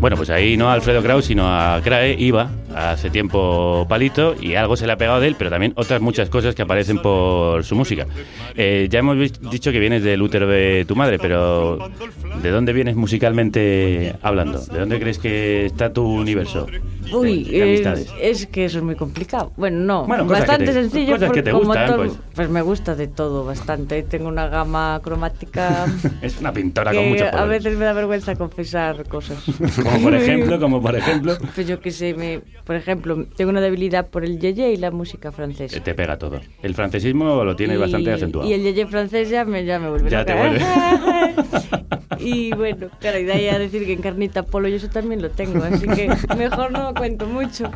Bueno, pues ahí no a Alfredo Kraus, sino a Crae, iba hace tiempo Palito y algo se le ha pegado de él, pero también otras muchas cosas que aparecen por su música. Eh, ya hemos dicho que vienes del útero de tu madre, pero ¿de dónde vienes musicalmente hablando? ¿De dónde crees que está tu universo? Uy, eh, amistades. es que eso es muy complicado. Bueno, no, Bueno, cosas que bastante te- sencillo. cosas que te gustan, todo- pues. pues me gusta de todo bastante. Tengo una gama cromática Es una pintora que con mucho a poder. veces me da vergüenza confesar cosas. Como por ejemplo, como por ejemplo, Pues yo que sé, me, por ejemplo, tengo una debilidad por el yeye y la música francesa. te pega todo. El francesismo lo tienes Y- bastante acentuado. Y el yeye francés ya me, ya me vuelve Ya te loca. Y bueno, claro, y de ahí a decir que en carnita polo yo eso también lo tengo, así que mejor no cuento mucho.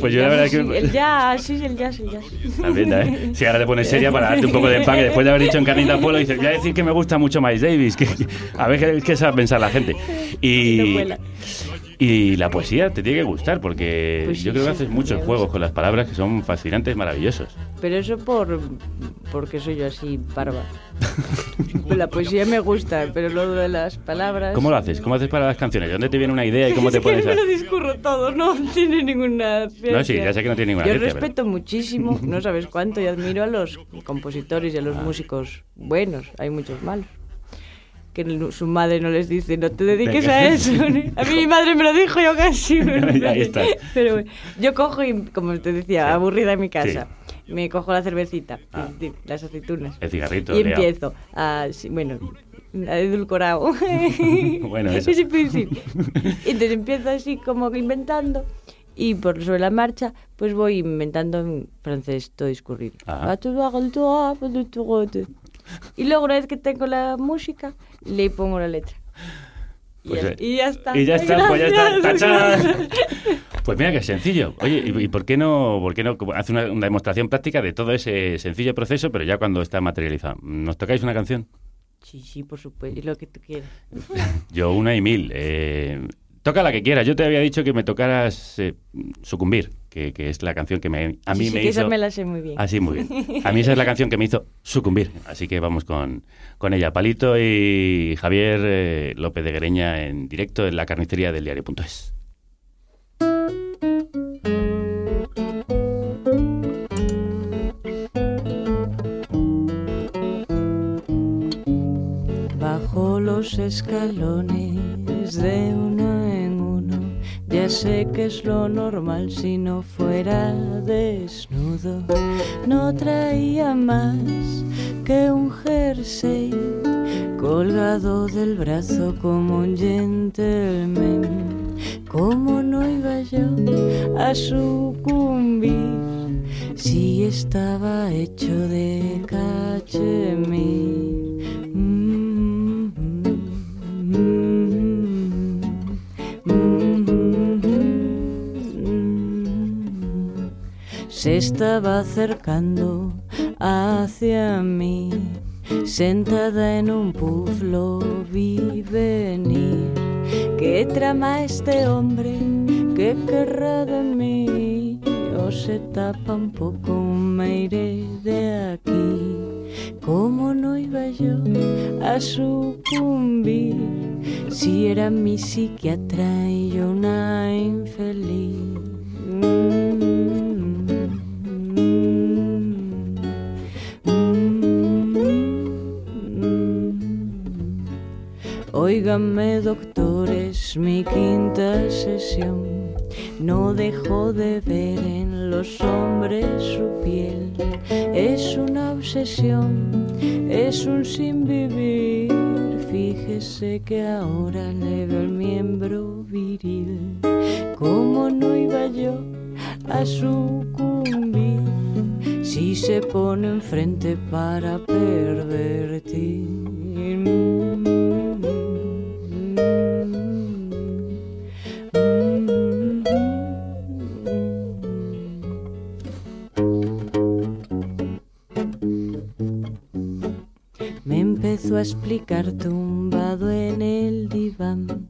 Pues yo la verdad Sí, que... El jazz, sí, el jazz, el jazz. También, ¿eh? Si ahora te pones seria para darte un poco de empaque, después de haber dicho en Carnita Polo, dices, voy a decir que me gusta mucho Miles Davis, que, a ver qué, qué sabe pensar la gente. Y. y la poesía te tiene que gustar, porque Pues sí, yo creo que sí, haces muchos juegos con las palabras que son fascinantes, maravillosos. Pero eso por porque soy yo así, barba. La poesía me gusta, pero lo de las palabras... ¿Cómo lo haces? ¿Cómo haces para las canciones? ¿De dónde te viene una idea y cómo te pones a...? me lo discurro todo, no tiene ninguna No, sí, ciencia. ya sé que no tiene ninguna Yo ciencia, pero- respeto muchísimo, no sabes cuánto, y admiro a los compositores y a los Ah. músicos buenos. Hay muchos malos. Que su madre no les dice, no te dediques Venga. a eso. A mí mi madre me lo dijo, yo casi. Ahí está. Pero bueno, yo cojo y, como te decía, aburrida en mi casa. Me cojo la cervecita, di- las aceitunas. El cigarrito, Y empiezo a, sí, bueno, a edulcorado. Bueno, eso. Sí, pues sí. Entonces empiezo así como inventando y por sobre la marcha pues voy inventando en francés todo discurrido. Ah. Y luego una vez que tengo la música le pongo la letra. Y, Pues, ya, y ya está. Y ya está, pues ya está. Pues mira qué sencillo. Oye, ¿y y por qué no, por qué no hace una, una demostración práctica de todo ese sencillo proceso, pero ya cuando está materializado? ¿Nos tocáis una canción? Sí, sí, por supuesto. Y lo que tú quieras. Yo una y mil. Eh, toca la que quieras. Yo te había dicho que me tocaras eh, Sucumbir, que, que es la canción que me, a mí Sí, sí, me que hizo... esa me la sé muy bien. Ah, sí, muy bien. A mí esa es la canción que me hizo sucumbir. Así que vamos con, con ella. Palito y Javier eh, López de Greña en directo en la carnicería del diario.es. Bajo los escalones de uno, ya sé que es lo normal si no fuera desnudo. No traía más que un jersey colgado del brazo como un gentleman. ¿Cómo no iba yo a sucumbir si estaba hecho de cachemir? Mm, mm, se estaba acercando hacia mí. Sentada en un puff lo vi venir. ¿Qué trama este hombre? ¿Qué querrá de mí? O se tapa un poco, me iré de aquí. ¿Cómo no iba yo a sucumbir si era mi psiquiatra y yo una infeliz? Mm -hmm. Óigame, doctores, mi quinta sesión. No dejo de ver en los hombres su piel. Es una obsesión, es un sin vivir. Fíjese que ahora le veo el miembro viril. ¿Cómo no iba yo a sucumbir si se pone enfrente para pervertir? Explicar tumbado en el diván.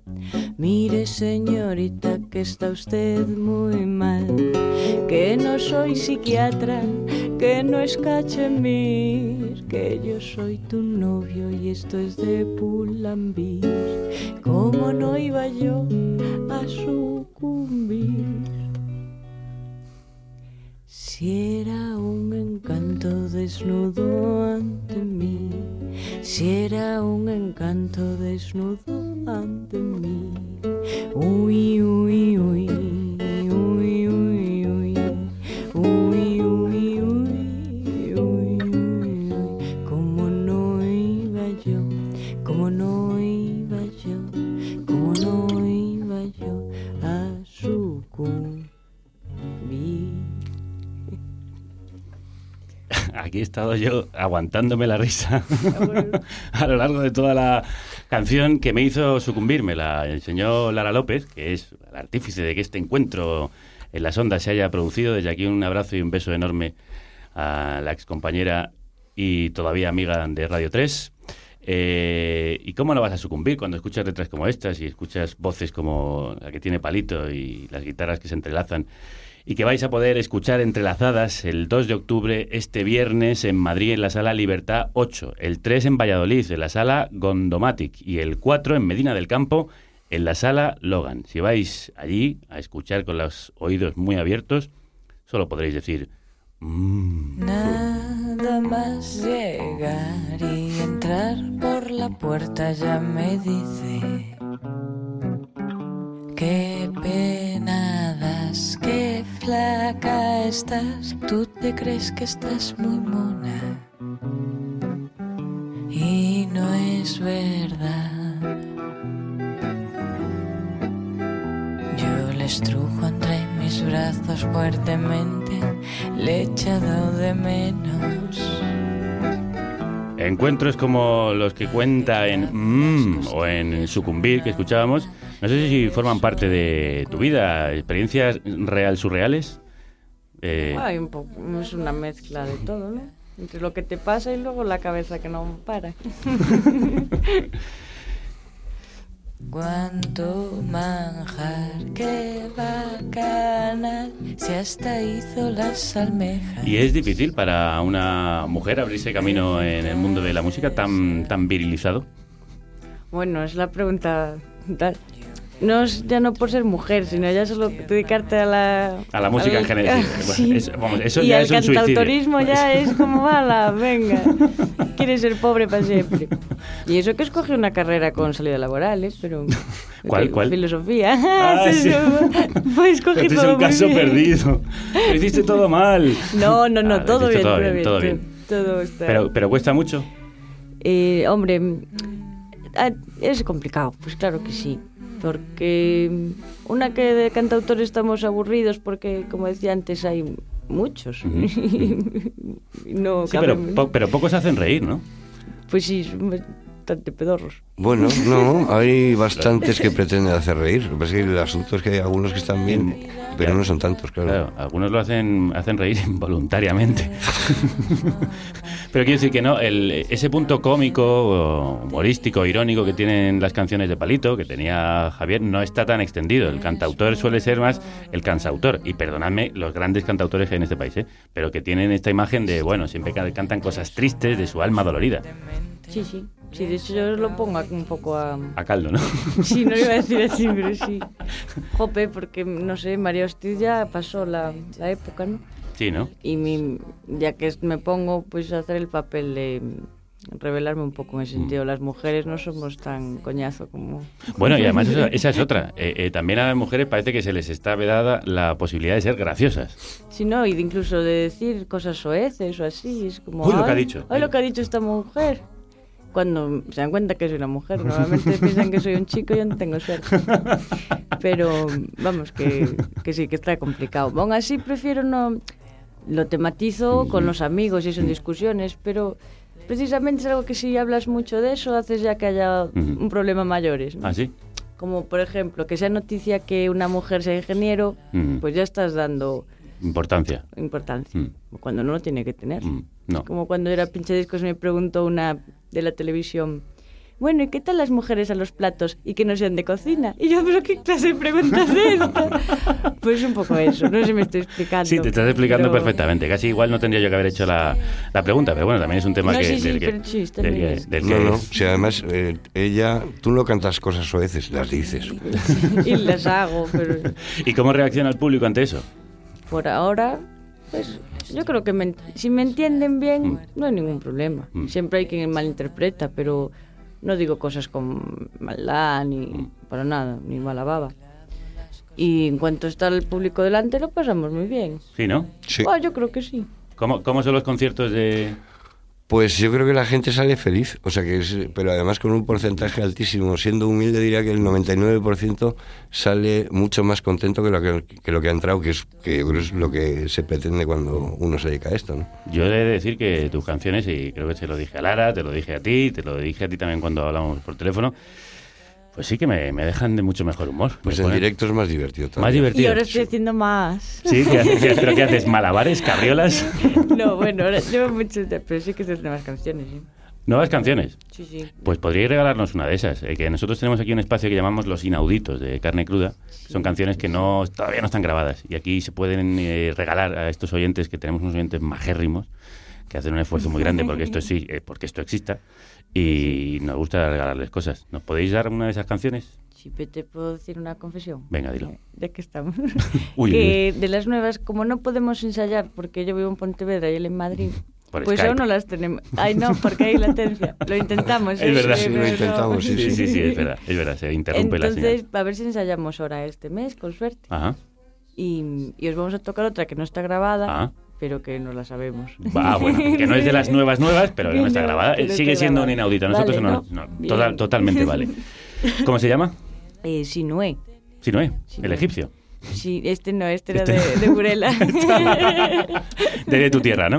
Mire señorita que está usted muy mal, que no soy psiquiatra, que no es cachemir, que yo soy tu novio y esto es de Pulambir. ¿Cómo no iba yo a sucumbir? Si era un encanto desnudo ante mí, Xera un encanto desnudo ante mí. Ui, ui, ui aquí he estado yo aguantándome la risa a lo largo de toda la canción que me hizo sucumbir. Me la enseñó Lara López, que es el artífice de que este encuentro en las ondas se haya producido. Desde aquí un abrazo y un beso enorme a la excompañera y todavía amiga de Radio 3. Eh, ¿Y cómo no vas a sucumbir cuando escuchas letras como estas y escuchas voces como la que tiene Palito y las guitarras que se entrelazan? Y que vais a poder escuchar entrelazadas el 2 de octubre, este viernes, en Madrid, en la Sala Libertad 8, el 3 en Valladolid, en la Sala Gondomatic, y el 4 en Medina del Campo, en la Sala Logan. Si vais allí a escuchar con los oídos muy abiertos, solo podréis decir... "Mm". Nada más llegar y entrar por la puerta ya me dice Qué penadas, qué flaca estás, tú te crees que estás muy mona y no es verdad. Yo le estrujo entre mis brazos fuertemente, le he echado de menos. Encuentros como los que cuenta en Mmm o en Sucumbir, que escuchábamos, no sé si forman parte de tu vida, experiencias real surreales. Eh, Ay, un poco, es una mezcla de todo, ¿no? Entre lo que te pasa y luego la cabeza que no para. Cuánto manjar, qué bacanal, si hasta hizo las almejas. y es difícil para una mujer abrirse camino en el mundo de la música tan, tan virilizado. Bueno, es la pregunta tal. No ya no por ser mujer, sino ya solo dedicarte a la... A la música al- en general. sí. Bueno, Sí. es- vamos, eso y ya al es un suicidio. cantautorismo ya es como, ala, venga, quieres ser pobre para siempre. Y eso que escogí una carrera con salida laboral, ¿eh? Pero... ¿Cuál, cuál? Filosofía. Ah, sí. Pues escogí Este es todo un caso bien. perdido. Lo hiciste todo mal. No, no, no, Ah, todo, bien, todo todo bien, bien, todo todo bien. todo está... Pero, pero cuesta mucho. Eh, hombre, ah, es complicado, pues claro que sí. Porque una que de cantautores estamos aburridos porque, como decía antes, hay muchos. No Sí, pero, po- pero pocos hacen reír, ¿no? Pues sí, bastante pedorros. Bueno, no, hay bastantes que pretenden hacer reír. Lo que pasa es que el asunto es que hay algunos que están bien, pero no son tantos, claro. Claro, algunos lo hacen, hacen reír involuntariamente. Pero quiero decir que no, el, ese punto cómico, humorístico, irónico que tienen las canciones de Palito, que tenía Javier, no está tan extendido. El cantautor suele ser más el cansautor. Y perdonadme los grandes cantautores que hay en este país, ¿eh? pero que tienen esta imagen de, bueno, siempre ca- cantan cosas tristes de su alma dolorida. Sí, sí. Sí, de hecho yo lo pongo un poco a... A caldo, ¿no? Sí, no iba a decir así, pero sí. Jope, porque, no sé, María Hostiz ya pasó la, la época, ¿no? Sí, ¿no? Y mi, ya que me pongo pues a hacer el papel de revelarme un poco en ese sentido. Las mujeres no somos tan coñazo como... Bueno, y además esa, esa es otra. Eh, eh, también a las mujeres parece que se les está vedada la posibilidad de ser graciosas. Sí, no, y de incluso de decir cosas soeces o así, es como... Uy, lo que ha "Ay, dicho". Ay, lo que ha dicho esta mujer. Cuando se dan cuenta que soy una mujer, normalmente piensan que soy un chico y yo no tengo suerte. Pero vamos, que, que sí, que está complicado. Aún así prefiero no... Lo tematizo con los amigos y eso en discusiones, pero precisamente es algo que si hablas mucho de eso, haces ya que haya un problema mayores. ¿no? ¿Ah, sí? Como por ejemplo, que sea noticia que una mujer sea ingeniero, pues ya estás dando Importancia. importancia, cuando no lo tiene que tener. no. Como cuando era pinche discos me preguntó una de la televisión, bueno, ¿y qué tal las mujeres a los platos y que no sean de cocina? Y yo, ¿pero qué clase de preguntas es esta? Pues un poco eso, no sé si me estoy explicando. Sí, te estás explicando pero- perfectamente. Casi igual no tendría yo que haber hecho la, la pregunta, pero bueno, también es un tema No, que, sí, sí, del que, del del No, no, si además eh, ella, tú no cantas cosas soeces, las dices. Y las hago, pero ¿Y cómo reacciona el público ante eso? por ahora, pues yo creo que me- si me entienden bien, Mm. no hay ningún problema. Siempre hay quien malinterpreta, pero no digo cosas con maldad ni Mm. para nada, ni mala baba. Y en cuanto está el público delante, lo pasamos muy bien. Sí, ¿no? Sí. Ah, yo creo que sí. ¿Cómo, cómo son los conciertos de, Pues yo creo que la gente sale feliz, o sea que es, pero además con un porcentaje altísimo. Siendo humilde diría que el 99% sale mucho más contento que lo que, que lo que ha entrado, que es, que yo creo es lo que se pretende cuando uno se dedica a esto, ¿no? Yo he de decir que tus canciones, y creo que se lo dije a Lara, te lo dije a ti, te lo dije a ti también cuando hablamos por teléfono, pues sí que me, me dejan de mucho mejor humor. Pues Me en ponen- directo es más divertido todavía. Más Y divertido. ahora estoy haciendo más. Sí, ¿qué haces? ¿pero qué haces? ¿Malabares? ¿Cabriolas? No, bueno, ahora llevo muchos, pero sí que se hacen más canciones, sí. ¿Nuevas canciones? Sí, sí. Pues podríais regalarnos una de esas. eh, que nosotros tenemos aquí un espacio que llamamos Los Inauditos de Carne Cruda. Son canciones que no todavía no están grabadas. Y aquí se pueden eh, regalar a estos oyentes, que tenemos unos oyentes majérrimos, que hacen un esfuerzo muy grande porque esto sí, eh, porque esto exista. Y nos gusta regalarles cosas. ¿Nos podéis dar una de esas canciones? Sí, pero te puedo decir una confesión. Venga, dilo. Ya que estamos. Uy, que de las nuevas, como no podemos ensayar, porque yo vivo en Pontevedra y él en Madrid, Por pues Skype. aún no las tenemos. Ay, no, porque hay latencia. Lo intentamos. ¿eh? Es verdad. Pero no. Sí, sí, sí, es verdad. Es verdad, se interrumpe la Entonces, a ver si ensayamos ahora este mes, con suerte. Ajá. Y, y os vamos a tocar otra que no está grabada, Ah. Pero que no la sabemos. Ah, bueno, que no es de las nuevas nuevas, pero no está grabada. Sigue siendo un grabada. inaudito. Nosotros Vale, no, ¿no? no, total- totalmente vale. ¿Cómo se llama? Eh, Sinué. Sinué, el Sinué. egipcio. Sí, este no, este era Este de, no. de Burela. De tu tierra, ¿no?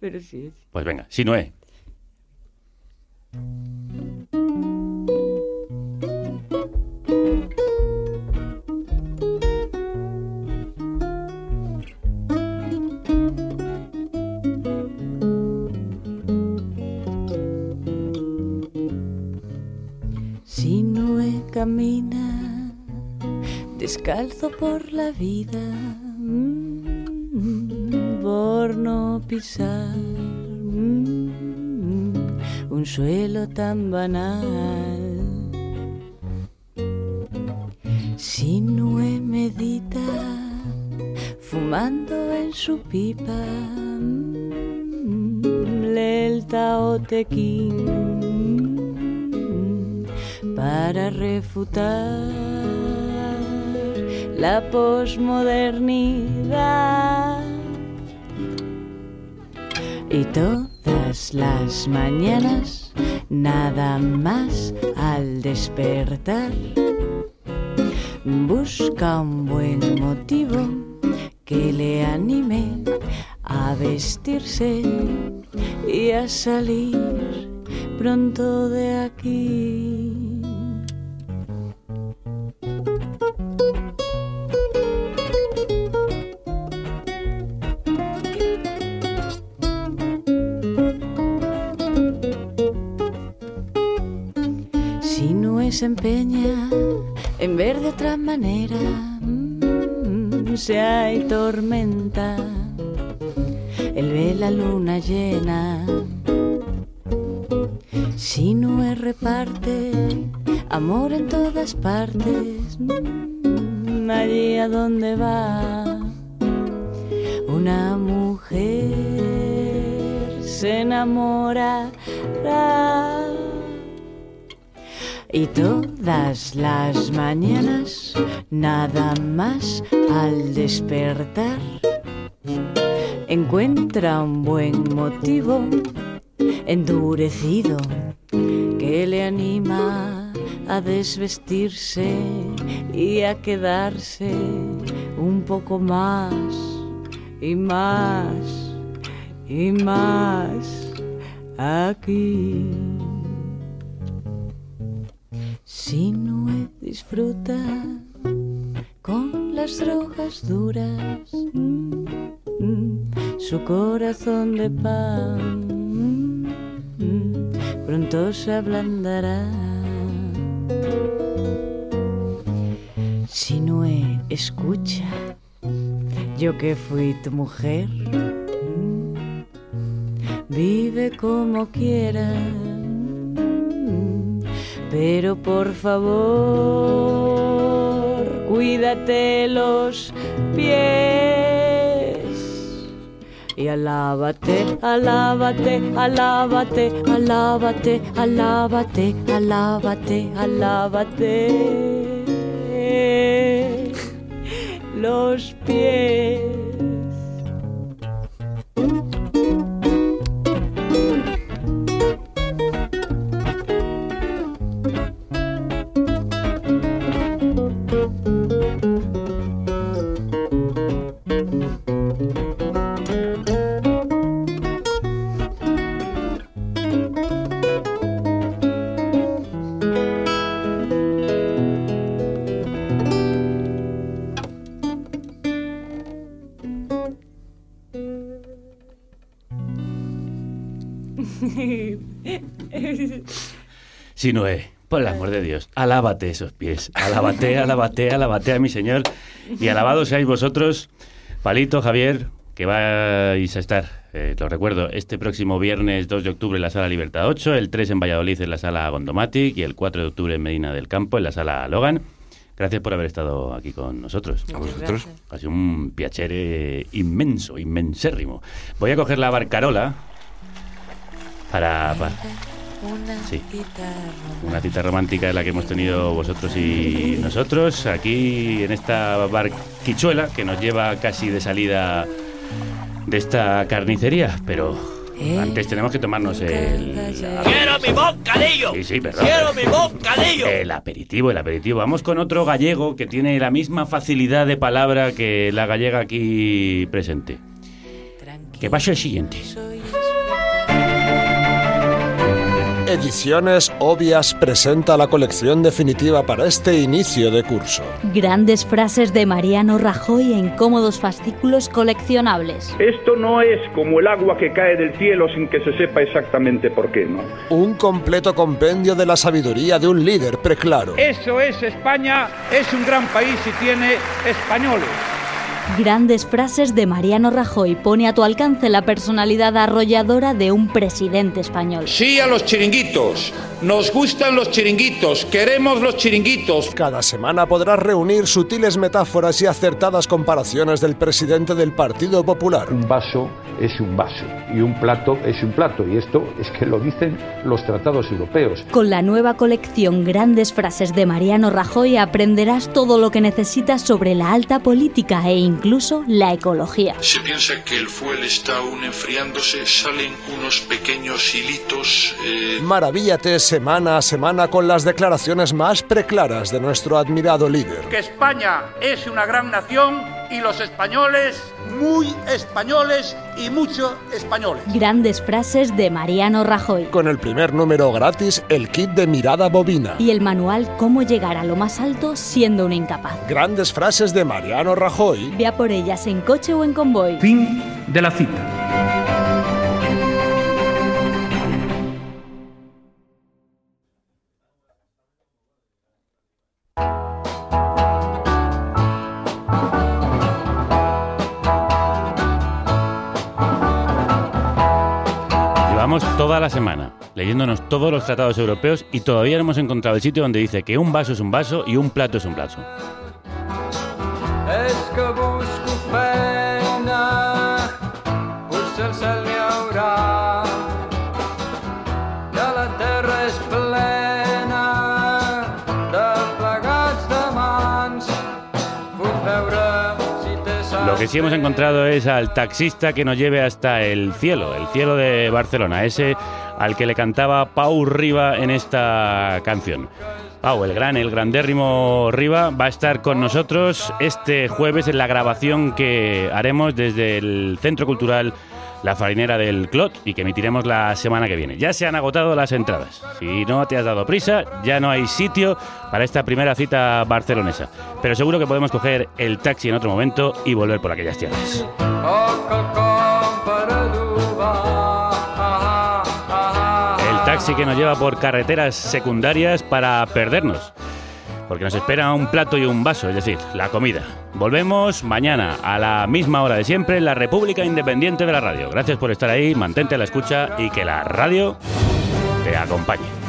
pero sí. Pues venga, Sinué. Camina descalzo por la vida, mm, por no pisar mm, un suelo tan banal. Sinué medita fumando en su pipa, mm, el Tao para refutar la posmodernidad. Y todas las mañanas, nada más al despertar, busca un buen motivo que le anime a vestirse y a salir pronto de aquí. Se empeña en ver de otra manera, mm, si hay tormenta, él ve la luna llena. Si no reparte amor en todas partes, mm, allí a donde va una mujer se enamorará. Y todas las mañanas, nada más al despertar, encuentra un buen motivo endurecido que le anima a desvestirse y a quedarse un poco más y más y más aquí. Si no disfruta con las drogas duras, mm, mm, su corazón de pan mm, pronto se ablandará. Si no escucha, yo que fui tu mujer, vive como quieras pero por favor, cuídate los pies. Y alábate, alábate, alábate, alábate, alábate, alábate, alábate. Los pies. Sí, Noé, por el amor de Dios, alábate esos pies. Alábate, alábate, alábate a mi Señor. Y alabados seáis vosotros, Palito, Javier, que vais a estar, eh, lo recuerdo, este próximo viernes 2 de octubre en la Sala Libertad 8, el 3 en Valladolid en la Sala Gondomatic y el 4 de octubre en Medina del Campo en la Sala Logan. Gracias por haber estado aquí con nosotros. A vosotros. Ha sido un piacere inmenso, inmensérrimo. Voy a coger la barcarola para... para- Sí. Una cita romántica es la que hemos tenido vosotros y nosotros aquí en esta barquichuela que nos lleva casi de salida de esta carnicería, pero antes tenemos que tomarnos el... ¡Quiero mi bocadillo! Sí, sí, perdón. ¡Quiero mi bocadillo! El aperitivo, el aperitivo. Vamos con otro gallego que tiene la misma facilidad de palabra que la gallega aquí presente. Que pase el siguiente. Ediciones Obvias presenta la colección definitiva para este inicio de curso. Grandes frases de Mariano Rajoy en cómodos fascículos coleccionables. Esto no es como el agua que cae del cielo sin que se sepa exactamente por qué, ¿no? Un completo compendio de la sabiduría de un líder preclaro. Eso es España, es un gran país y tiene españoles. Grandes frases de Mariano Rajoy pone a tu alcance la personalidad arrolladora de un presidente español. Sí a los chiringuitos. Nos gustan los chiringuitos. Queremos los chiringuitos. Cada semana podrás reunir sutiles metáforas y acertadas comparaciones del presidente del Partido Popular. Un vaso es un vaso y un plato es un plato y esto es que lo dicen los tratados europeos. Con la nueva colección Grandes frases de Mariano Rajoy aprenderás todo lo que necesitas sobre la alta política e incluso la ecología. Se piensa que el fuel está aún enfriándose, salen unos pequeños hilitos. eh, Maravíllate semana a semana con las declaraciones más preclaras de nuestro admirado líder. Que España es una gran nación y los españoles muy españoles y mucho españoles. Grandes frases de Mariano Rajoy. Con el primer número gratis, el kit de mirada bovina. Y el manual Cómo llegar a lo más alto siendo un incapaz. Grandes frases de Mariano Rajoy. Ve a por ellas en coche o en convoy. Fin de la cita. Leyéndonos todos los tratados europeos y todavía no hemos encontrado el sitio donde dice que un vaso es un vaso y un plato es un plato. Lo que sí hemos encontrado es al taxista que nos lleve hasta el cielo, el cielo de Barcelona, ese al que le cantaba Pau Riva en esta canción. Pau, el gran, el grandérrimo Riva, va a estar con nosotros este jueves en la grabación que haremos desde el Centro Cultural La Farinera del Clot y que emitiremos la semana que viene. Ya se han agotado las entradas. Si no te has dado prisa, ya no hay sitio para esta primera cita barcelonesa. Pero seguro que podemos coger el taxi en otro momento y volver por aquellas tierras. Taxi que nos lleva por carreteras secundarias para perdernos. Porque nos espera un plato y un vaso, es decir, la comida. Volvemos mañana a la misma hora de siempre en la República Independiente de la Radio. Gracias por estar ahí, mantente a la escucha y que la radio te acompañe.